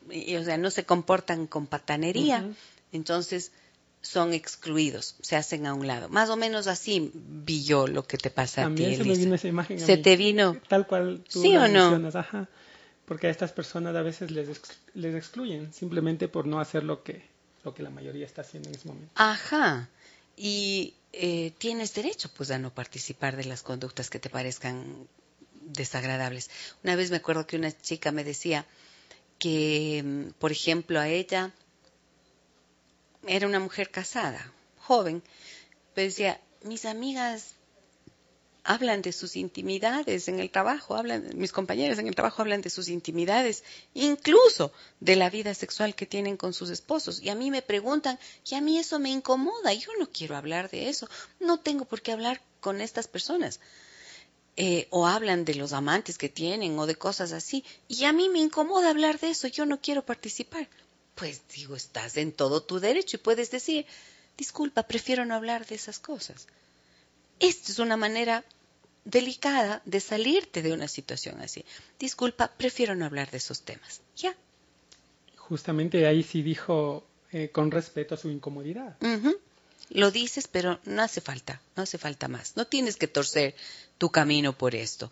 o sea, no se comportan con patanería, entonces son excluidos, se hacen a un lado. Más o menos así vi yo lo que te pasa a ti, se me vino esa imagen. ¿Se te vino? Tal cual tú ¿Sí o no? Ajá. Porque a estas personas a veces les, les excluyen simplemente por no hacer lo que, lo que la mayoría está haciendo en ese momento. Ajá. Y eh, tienes derecho pues a no participar de las conductas que te parezcan desagradables. Una vez me acuerdo que una chica me decía, que, mm, por ejemplo, a ella era una mujer casada, joven, pero decía, mis amigas hablan de sus intimidades en el trabajo, hablan, mis compañeros en el trabajo hablan de sus intimidades, incluso de la vida sexual que tienen con sus esposos. Y a mí me preguntan, y a mí eso me incomoda, yo no quiero hablar de eso, no tengo por qué hablar con estas personas. Eh, o hablan de los amantes que tienen o de cosas así. Y a mí me incomoda hablar de eso, yo no quiero participar. Pues digo, estás en todo tu derecho y puedes decir, disculpa, prefiero no hablar de esas cosas. Esta es una manera delicada de salirte de una situación así. Disculpa, prefiero no hablar de esos temas. Ya. Justamente ahí sí dijo eh, con respeto a su incomodidad. Lo dices, pero no hace falta, no hace falta más. No tienes que torcer tu camino por esto.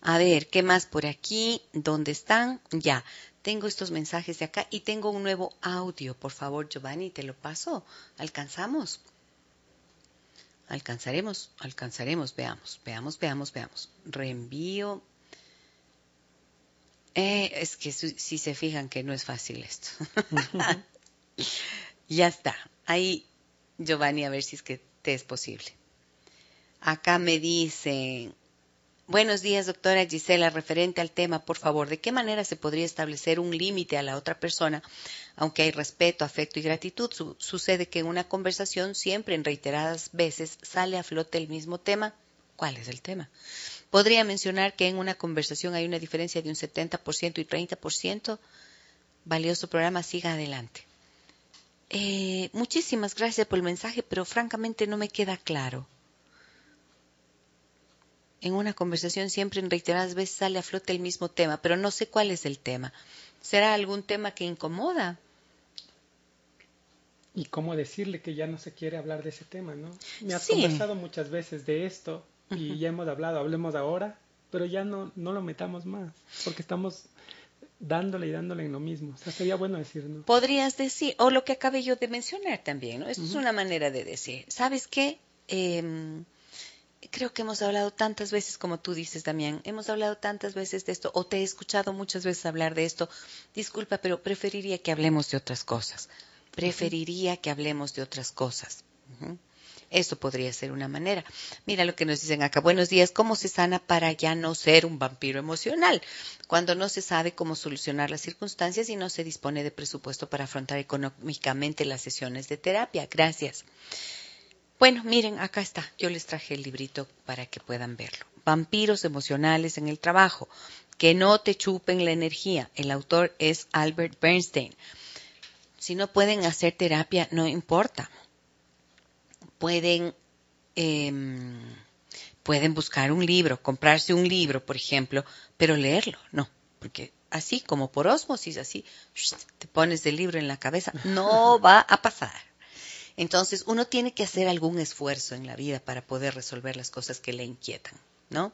A ver, ¿qué más por aquí? ¿Dónde están? Ya, tengo estos mensajes de acá y tengo un nuevo audio. Por favor, Giovanni, te lo paso. ¿Alcanzamos? Alcanzaremos, alcanzaremos, veamos, veamos, veamos, veamos. Reenvío. Eh, es que si se fijan que no es fácil esto. ya está. Ahí Giovanni, a ver si es que te es posible. Acá me dicen, buenos días doctora Gisela, referente al tema, por favor, ¿de qué manera se podría establecer un límite a la otra persona, aunque hay respeto, afecto y gratitud? sucede que en una conversación siempre en reiteradas veces sale a flote el mismo tema. ¿Cuál es el tema? Podría mencionar que en una conversación hay una diferencia de un 70% y 30%. Valioso programa, siga adelante. Eh, muchísimas gracias por el mensaje, pero francamente no me queda claro. En una conversación siempre en reiteradas veces sale a flote el mismo tema, pero no sé cuál es el tema. ¿Será algún tema que incomoda? ¿Y cómo decirle que ya no se quiere hablar de ese tema, no? Me has conversado muchas veces de esto y ya hemos hablado, hablemos ahora, pero ya no, no lo metamos más, porque estamos dándole y dándole en lo mismo. O sea, sería bueno decir, ¿no? Podrías decir, o lo que acabé yo de mencionar también, ¿no? Esto es una manera de decir. ¿Sabes qué? Em, creo que hemos hablado tantas veces, como tú dices, también, hemos hablado tantas veces de esto, o te he escuchado muchas veces hablar de esto. Disculpa, pero preferiría que hablemos de otras cosas. Preferiría que hablemos de otras cosas. Eso podría ser una manera. Mira lo que nos dicen acá. Buenos días. ¿Cómo se sana para ya no ser un vampiro emocional? Cuando no se sabe cómo solucionar las circunstancias y no se dispone de presupuesto para afrontar económicamente las sesiones de terapia. Gracias. Bueno, miren, acá está. Yo les traje el librito para que puedan verlo. Vampiros emocionales en el trabajo. Que no te chupen la energía. El autor es Albert Bernstein. Si no pueden hacer terapia, no importa pueden em, Pueden buscar un libro, comprarse un libro, por ejemplo, pero leerlo, no, porque así como por osmosis, así te pones el libro en la cabeza, no va a pasar. Entonces uno tiene que hacer algún esfuerzo en la vida para poder resolver las cosas que le inquietan, ¿no?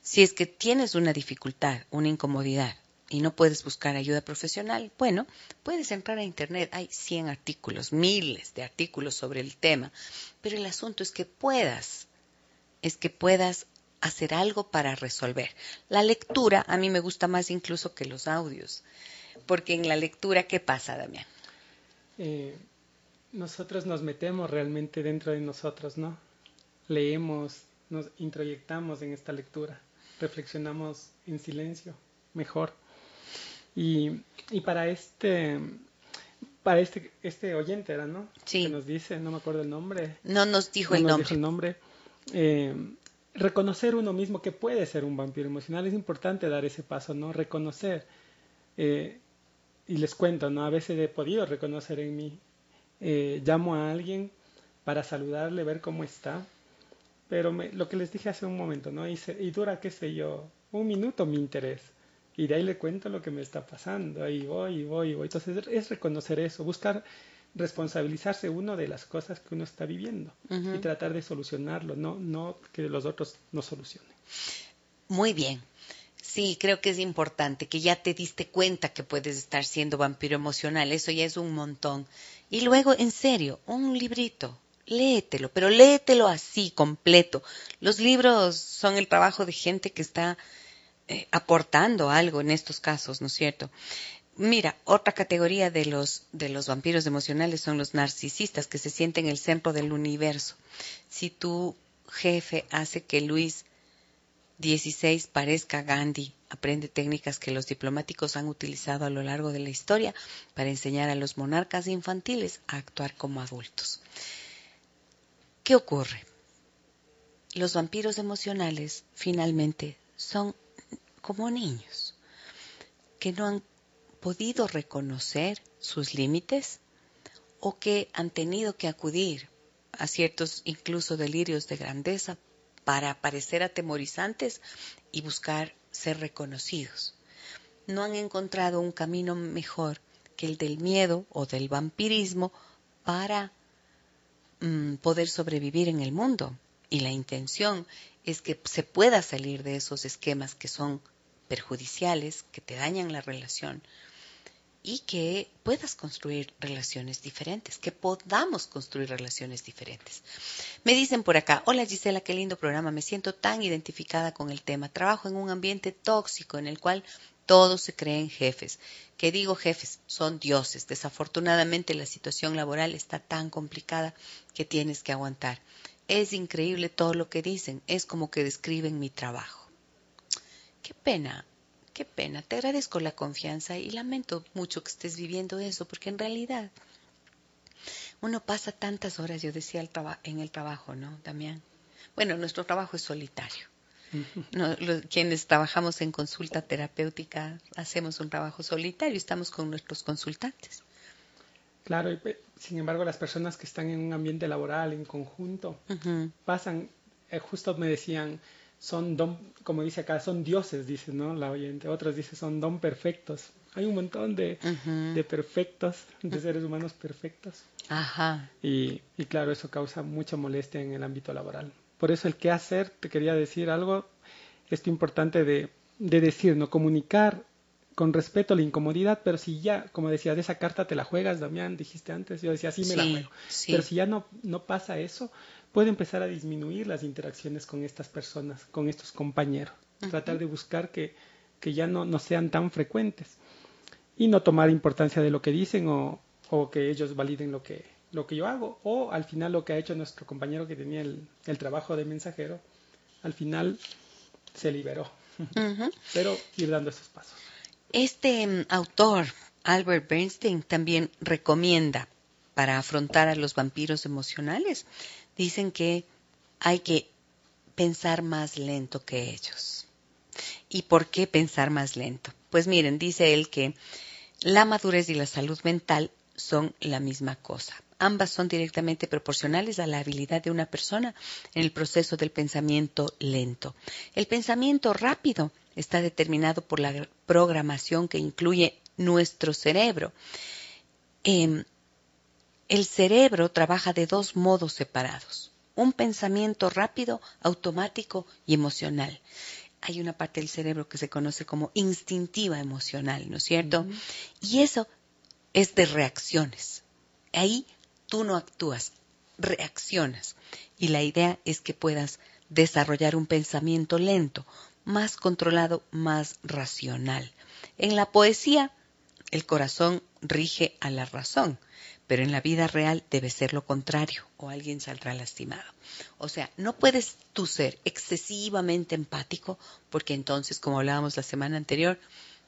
Si es que tienes una dificultad, una incomodidad y no puedes buscar ayuda profesional, bueno, puedes entrar a Internet. Hay 100 artículos, miles de artículos sobre el tema, pero el asunto es que puedas, es que puedas hacer algo para resolver. La lectura a mí me gusta más incluso que los audios, porque en la lectura, ¿qué pasa, Damián? Eh, nosotros nos metemos realmente dentro de nosotros, ¿no? Leemos, nos introyectamos en esta lectura, reflexionamos en silencio, mejor. Y, y para este para este este oyente era, ¿no? Sí. Que nos dice, no me acuerdo el nombre. No nos dijo el nos nombre. Dijo el nombre. Eh, reconocer uno mismo que puede ser un vampiro emocional es importante dar ese paso, ¿no? Reconocer. Eh, y les cuento, ¿no? A veces he podido reconocer en mí. Eh, llamo a alguien para saludarle, ver cómo está. Pero me, lo que les dije hace un momento, ¿no? Y, se, y dura, qué sé yo, un minuto mi interés. Y de ahí le cuento lo que me está pasando. Ahí voy, y voy, y voy. Entonces es reconocer eso, buscar responsabilizarse uno de las cosas que uno está viviendo uh -huh. y tratar de solucionarlo, no, no que los otros no solucionen. Muy bien. Sí, creo que es importante que ya te diste cuenta que puedes estar siendo vampiro emocional, eso ya es un montón. Y luego, en serio, un librito, léetelo, pero léetelo así, completo. Los libros son el trabajo de gente que está eh, aportando algo en estos casos, ¿no es cierto? Mira, otra categoría de los, de los vampiros emocionales son los narcisistas que se sienten en el centro del universo. Si tu jefe hace que Luis XVI parezca Gandhi, aprende técnicas que los diplomáticos han utilizado a lo largo de la historia para enseñar a los monarcas infantiles a actuar como adultos. ¿Qué ocurre? Los vampiros emocionales finalmente son como niños que no han podido reconocer sus límites o que han tenido que acudir a ciertos incluso delirios de grandeza para parecer atemorizantes y buscar ser reconocidos. No han encontrado un camino mejor que el del miedo o del vampirismo para mm, poder sobrevivir en el mundo. Y la intención es que se pueda salir de esos esquemas que son perjudiciales, que te dañan la relación, y que puedas construir relaciones diferentes, que podamos construir relaciones diferentes. Me dicen por acá, hola Gisela, qué lindo programa, me siento tan identificada con el tema. Trabajo en un ambiente tóxico en el cual todos se creen jefes. ¿Qué digo jefes? Son dioses. Desafortunadamente la situación laboral está tan complicada que tienes que aguantar. Es increíble todo lo que dicen, es como que describen mi trabajo. Qué pena, qué pena, te agradezco la confianza y lamento mucho que estés viviendo eso, porque en realidad uno pasa tantas horas, yo decía, el en el trabajo, ¿no, Damián? Bueno, nuestro trabajo es solitario. No, los, quienes trabajamos en consulta terapéutica hacemos un trabajo solitario, estamos con nuestros consultantes. Claro, y, sin embargo, las personas que están en un ambiente laboral en conjunto uh -huh. pasan, eh, justo me decían, son don, como dice acá, son dioses, dice, ¿no? La oyente. Otros dice son don perfectos. Hay un montón de, uh -huh. de perfectos, de seres humanos perfectos. Ajá. Y, y claro, eso causa mucha molestia en el ámbito laboral. Por eso el qué hacer, te quería decir algo, esto importante de, de decir, no comunicar con respeto a la incomodidad, pero si ya, como decía, de esa carta te la juegas, Damián, dijiste antes, yo decía, sí me sí, la juego. Sí. Pero si ya no, no pasa eso, puede empezar a disminuir las interacciones con estas personas, con estos compañeros. Tratar de buscar que, que ya no, no, sean tan frecuentes. Y no tomar importancia de lo que dicen o, o, que ellos validen lo que, lo que yo hago. O al final lo que ha hecho nuestro compañero que tenía el, el trabajo de mensajero, al final se liberó. Pero ir dando esos pasos. Este um, autor, Albert Bernstein, también recomienda para afrontar a los vampiros emocionales, dicen que hay que pensar más lento que ellos. ¿Y por qué pensar más lento? Pues miren, dice él que la madurez y la salud mental son la misma cosa. Ambas son directamente proporcionales a la habilidad de una persona en el proceso del pensamiento lento. El pensamiento rápido está determinado por la programación que incluye nuestro cerebro. Em, el cerebro trabaja de dos modos separados. Un pensamiento rápido, automático y emocional. Hay una parte del cerebro que se conoce como instintiva emocional, ¿no es cierto? Y eso es de reacciones. Ahí tú no actúas, reaccionas. Y la idea es que puedas desarrollar un pensamiento lento, más controlado, más racional. En la poesía, el corazón rige a la razón, pero en la vida real debe ser lo contrario o alguien saldrá lastimado. O sea, no puedes tú ser excesivamente empático porque entonces, como hablábamos la semana anterior,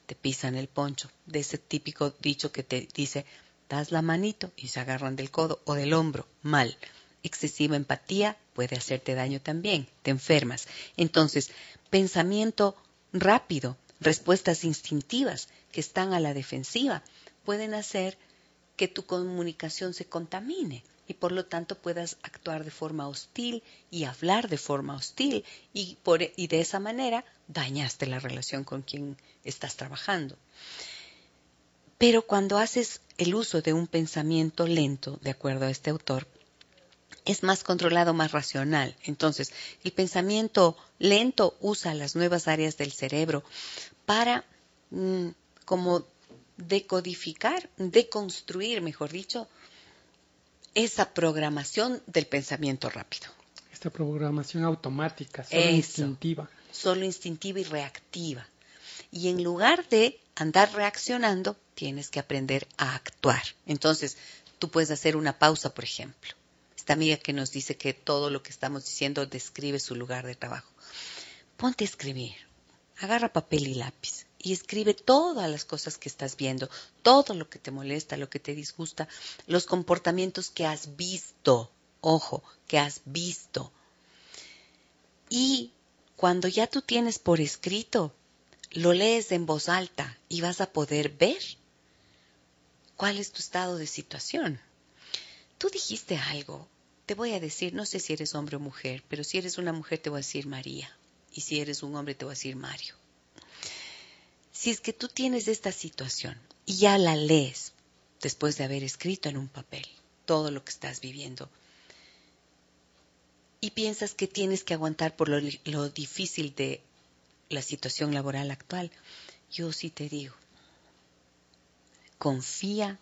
te pisan el poncho, de ese típico dicho que te dice, das la manito y se agarran del codo o del hombro, mal. Excesiva empatía puede hacerte daño también, te enfermas. Entonces, pensamiento rápido, respuestas instintivas que están a la defensiva, pueden hacer que tu comunicación se contamine y por lo tanto puedas actuar de forma hostil y hablar de forma hostil y, por, y de esa manera dañaste la relación con quien estás trabajando. Pero cuando haces el uso de un pensamiento lento, de acuerdo a este autor, es más controlado, más racional. Entonces, el pensamiento lento usa las nuevas áreas del cerebro para mm, como decodificar, deconstruir, mejor dicho, esa programación del pensamiento rápido. Esta programación automática, solo instintiva. Solo instintiva y reactiva. Y en lugar de andar reaccionando, tienes que aprender a actuar. Entonces, tú puedes hacer una pausa, por ejemplo. Esta amiga que nos dice que todo lo que estamos diciendo describe su lugar de trabajo. Ponte a escribir. Agarra papel y lápiz y escribe todas las cosas que estás viendo, todo lo que te molesta, lo que te disgusta, los comportamientos que has visto, ojo, que has visto. Y cuando ya tú tienes por escrito, lo lees en voz alta y vas a poder ver cuál es tu estado de situación. Tú dijiste algo, te voy a decir, no sé si eres hombre o mujer, pero si eres una mujer te voy a decir María y si eres un hombre te voy a decir Mario si es que tú tienes esta situación y ya la lees después de haber escrito en un papel todo lo que estás viviendo y piensas que tienes que aguantar por lo, difícil de la situación laboral actual, yo sí te digo, confía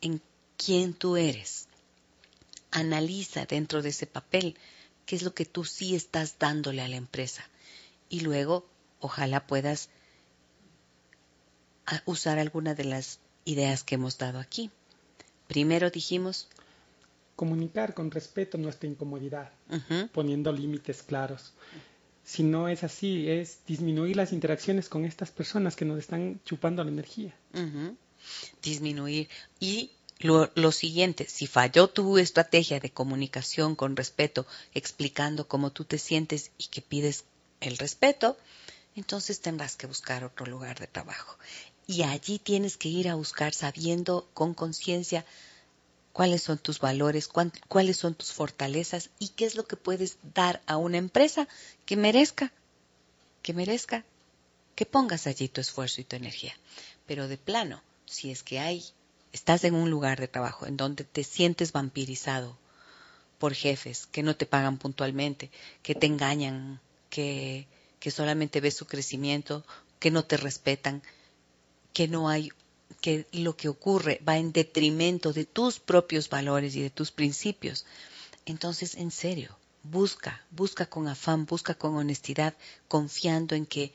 en quién tú eres. Analiza dentro de ese papel qué es lo que tú sí estás dándole a la empresa. Y luego, ojalá puedas a usar alguna de las ideas que hemos dado aquí. Primero dijimos comunicar con respeto nuestra incomodidad, poniendo límites claros. Si no es así, es disminuir las interacciones con estas personas que nos están chupando la energía. Disminuir. Y lo, lo, siguiente, si falló tu estrategia de comunicación con respeto, explicando cómo tú te sientes y que pides el respeto, entonces tendrás que buscar otro lugar de trabajo. Y allí tienes que ir a buscar sabiendo con conciencia cuáles son tus valores, cuáles son tus fortalezas y qué es lo que puedes dar a una empresa que merezca, que merezca, que pongas allí tu esfuerzo y tu energía. Pero de plano, si es que hay, estás en un lugar de trabajo en donde te sientes vampirizado por jefes que no te pagan puntualmente, que te engañan, que, que solamente ves su crecimiento, que no te respetan, que no hay que lo que ocurre va en detrimento de tus propios valores y de tus principios. Entonces, en serio, busca, busca con afán, busca con honestidad, confiando en que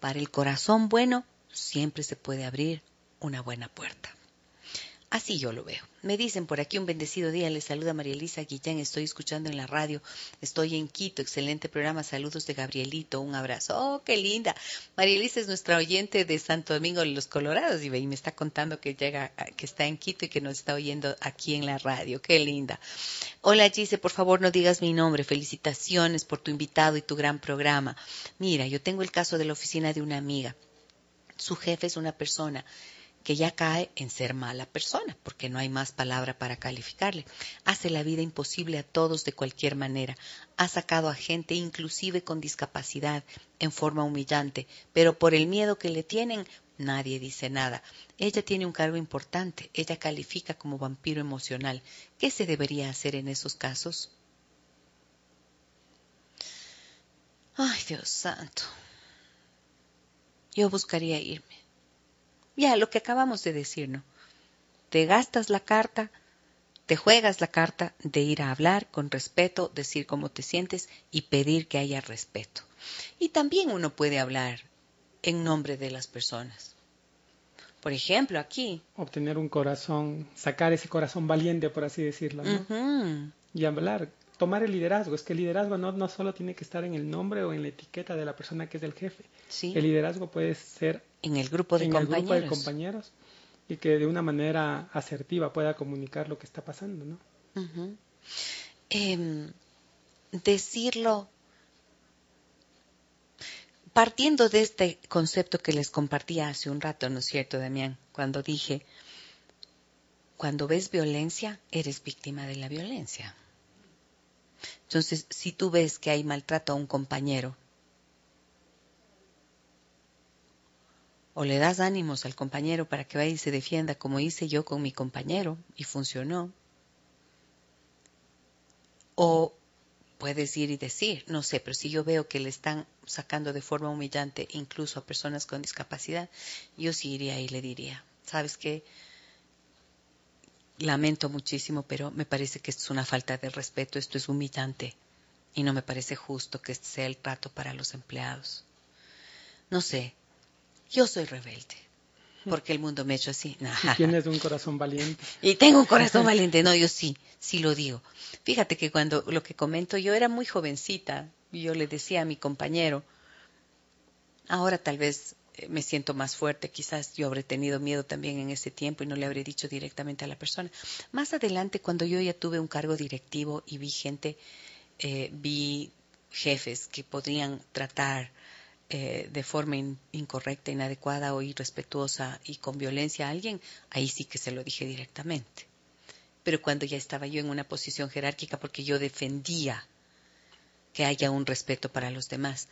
para el corazón bueno siempre se puede abrir una buena puerta. Así yo lo veo. Me dicen por aquí un bendecido día. Les saluda María Elisa Guillén. Estoy escuchando en la radio. Estoy en Quito. Excelente programa. Saludos de Gabrielito. Un abrazo. Oh, qué linda. María Elisa es nuestra oyente de Santo Domingo de los Colorados y me está contando que llega, que está en Quito y que nos está oyendo aquí en la radio. Qué linda. Hola Gise, por favor no digas mi nombre. Felicitaciones por tu invitado y tu gran programa. Mira, yo tengo el caso de la oficina de una amiga. Su jefe es una persona que ya cae en ser mala persona, porque no hay más palabra para calificarle. Hace la vida imposible a todos de cualquier manera. Ha sacado a gente inclusive con discapacidad en forma humillante, pero por el miedo que le tienen, nadie dice nada. Ella tiene un cargo importante, ella califica como vampiro emocional. ¿Qué se debería hacer en esos casos? Ay, Dios santo. Yo buscaría irme. Ya, lo que acabamos de decir, ¿no? Te gastas la carta, te juegas la carta de ir a hablar con respeto, decir cómo te sientes y pedir que haya respeto. Y también uno puede hablar en nombre de las personas. Por ejemplo, aquí. Obtener un corazón, sacar ese corazón valiente, por así decirlo, ¿no? Y hablar tomar el liderazgo. Es que el liderazgo no, no solo tiene que estar en el nombre o en la etiqueta de la persona que es el jefe. El liderazgo puede ser en el grupo de en compañeros. El grupo de compañeros y que de una manera asertiva pueda comunicar lo que está pasando, ¿no? Em, decirlo partiendo de este concepto que les compartía hace un rato, ¿no es cierto, Damián? Cuando dije, cuando ves violencia, eres víctima de la violencia. Entonces, si tú ves que hay maltrato a un compañero, o le das ánimos al compañero para que vaya y se defienda como hice yo con mi compañero y funcionó, o puedes ir y decir, no sé, pero si yo veo que le están sacando de forma humillante incluso a personas con discapacidad, yo sí iría y le diría, ¿sabes qué? lamento muchísimo, pero me parece que esto es una falta de respeto, esto es humillante y no me parece justo que este sea el trato para los empleados. No sé, yo soy rebelde, porque el mundo me ha hecho así. Y tienes un corazón valiente. Y tengo un corazón valiente, no, yo sí, sí lo digo. Fíjate que cuando lo que comento, yo era muy jovencita y yo le decía a mi compañero, ahora tal vez me siento más fuerte, quizás yo habré tenido miedo también en ese tiempo y no le habré dicho directamente a la persona. Más adelante, cuando yo ya tuve un cargo directivo y vi gente, eh, vi jefes que podrían tratar eh, de forma incorrecta, inadecuada o irrespetuosa y con violencia a alguien, ahí sí que se lo dije directamente. Pero cuando ya estaba yo en una posición jerárquica, porque yo defendía que haya un respeto para los demás,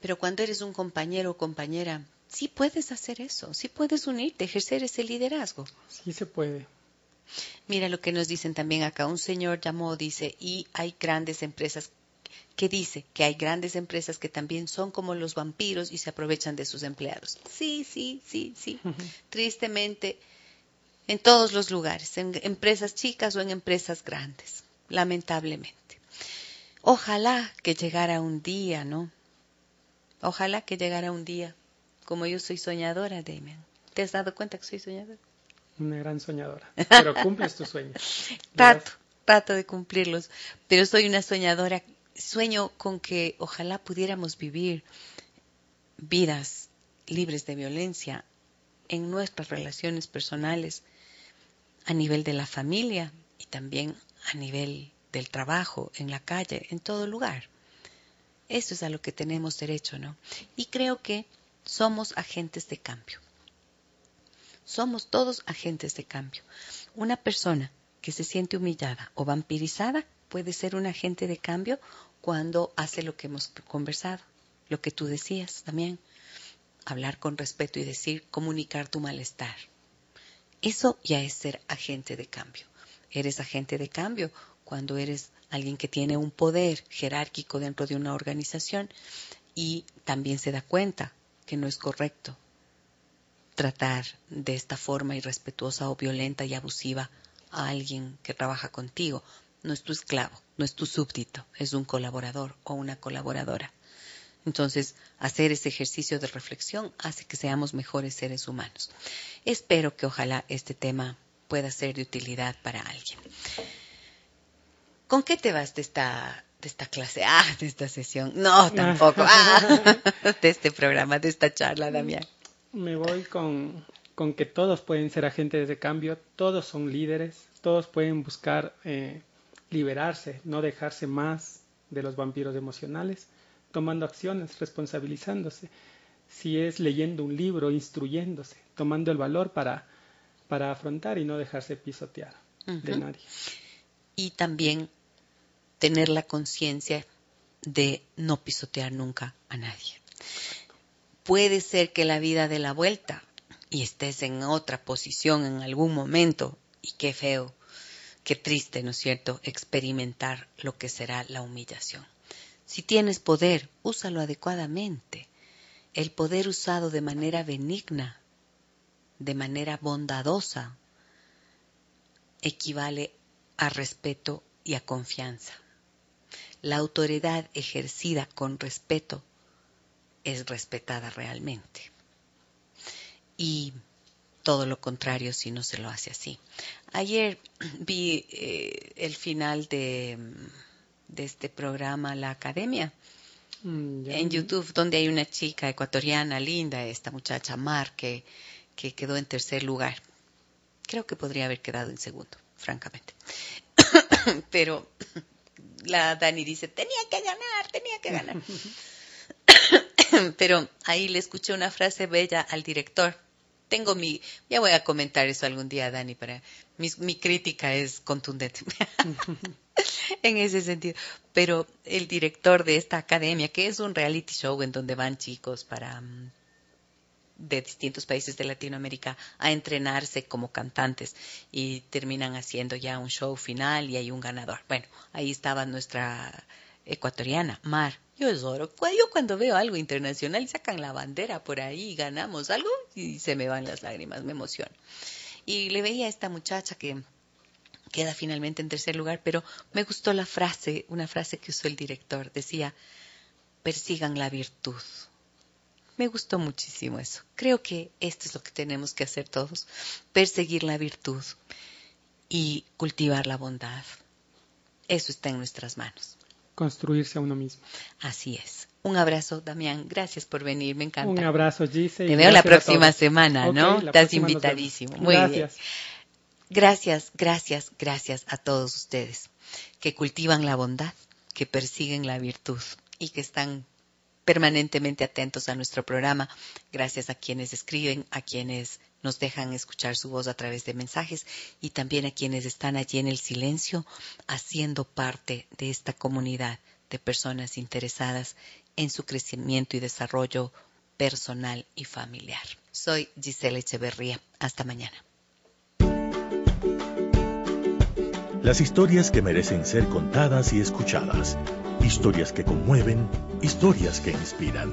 pero cuando eres un compañero o compañera, sí puedes hacer eso, sí puedes unirte, ejercer ese liderazgo. Sí se puede. Mira lo que nos dicen también acá. Un señor llamó, dice, y hay grandes empresas que dice que hay grandes empresas que también son como los vampiros y se aprovechan de sus empleados. Sí, sí, sí, sí. Tristemente, en todos los lugares, en empresas chicas o en empresas grandes, lamentablemente. Ojalá que llegara un día, ¿no? Ojalá que llegara un día, como yo soy soñadora, Damian. ¿Te has dado cuenta que soy soñadora? Una gran soñadora, pero cumples tus sueños. trato, trato de cumplirlos, pero soy una soñadora. Sueño con que ojalá pudiéramos vivir vidas libres de violencia en nuestras relaciones personales, a nivel de la familia y también a nivel del trabajo, en la calle, en todo lugar. Eso es a lo que tenemos derecho, ¿no? Y creo que somos agentes de cambio. Somos todos agentes de cambio. Una persona que se siente humillada o vampirizada puede ser un agente de cambio cuando hace lo que hemos conversado, lo que tú decías también, hablar con respeto y decir, comunicar tu malestar. Eso ya es ser agente de cambio. Eres agente de cambio cuando eres alguien que tiene un poder jerárquico dentro de una organización y también se da cuenta que no es correcto tratar de esta forma irrespetuosa o violenta y abusiva a alguien que trabaja contigo. No es tu esclavo, no es tu súbdito, es un colaborador o una colaboradora. Entonces, hacer ese ejercicio de reflexión hace que seamos mejores seres humanos. Espero que ojalá este tema pueda ser de utilidad para alguien. ¿Con qué te vas de esta, de esta clase? Ah, de esta sesión. No, tampoco. Ah, de este programa, de esta charla, Damián. Me voy con, con que todos pueden ser agentes de cambio, todos son líderes, todos pueden buscar eh, liberarse, no dejarse más de los vampiros emocionales, tomando acciones, responsabilizándose. Si es leyendo un libro, instruyéndose, tomando el valor para, para afrontar y no dejarse pisotear de nadie. Y también tener la conciencia de no pisotear nunca a nadie. Puede ser que la vida dé la vuelta y estés en otra posición en algún momento y qué feo, qué triste, ¿no es cierto?, experimentar lo que será la humillación. Si tienes poder, úsalo adecuadamente. El poder usado de manera benigna, de manera bondadosa, equivale a respeto y a confianza. La autoridad ejercida con respeto es respetada realmente. Y todo lo contrario si no se lo hace así. Ayer vi eh, el final de, de, este programa La Academia mm, en YouTube, donde hay una chica ecuatoriana linda, esta muchacha Mar, que, que quedó en tercer lugar. Creo que podría haber quedado en segundo, francamente. Pero la Dani dice, tenía que ganar, tenía que ganar. Pero ahí le escuché una frase bella al director tengo mi, ya voy a comentar eso algún día, Dani, para mi, crítica es contundente en ese sentido. Pero el director de esta academia, que es un reality show en donde van chicos para mm, de distintos países de Latinoamérica a entrenarse como cantantes y terminan haciendo ya un show final y hay un ganador. Bueno, ahí estaba nuestra ecuatoriana, Mar, yo oro. Yo cuando veo algo internacional sacan la bandera por ahí ganamos algo y se me van las lágrimas, me emociono. Y le veía a esta muchacha que queda finalmente en tercer lugar, pero me gustó la frase, una frase que usó el director. Decía, persigan la virtud. Me gustó muchísimo eso. Creo que esto es lo que tenemos que hacer todos, perseguir la virtud y cultivar la bondad. Eso está en nuestras manos construirse a uno mismo. Así es. Un abrazo, Damián. Gracias por venir, me encanta. Un abrazo, Gise. Te veo la próxima semana, ¿no? Estás invitadísimo. Muy gracias. bien. Gracias, gracias, gracias a todos ustedes que cultivan la bondad, que persiguen la virtud y que están permanentemente atentos a nuestro programa. Gracias a quienes escriben, a quienes nos dejan escuchar su voz a través de mensajes y también a quienes están allí en el silencio haciendo parte de esta comunidad de personas interesadas en su crecimiento y desarrollo personal y familiar. Soy Gisela Echeverría. Hasta mañana. Las historias que merecen ser contadas y escuchadas. Historias que conmueven, historias que inspiran.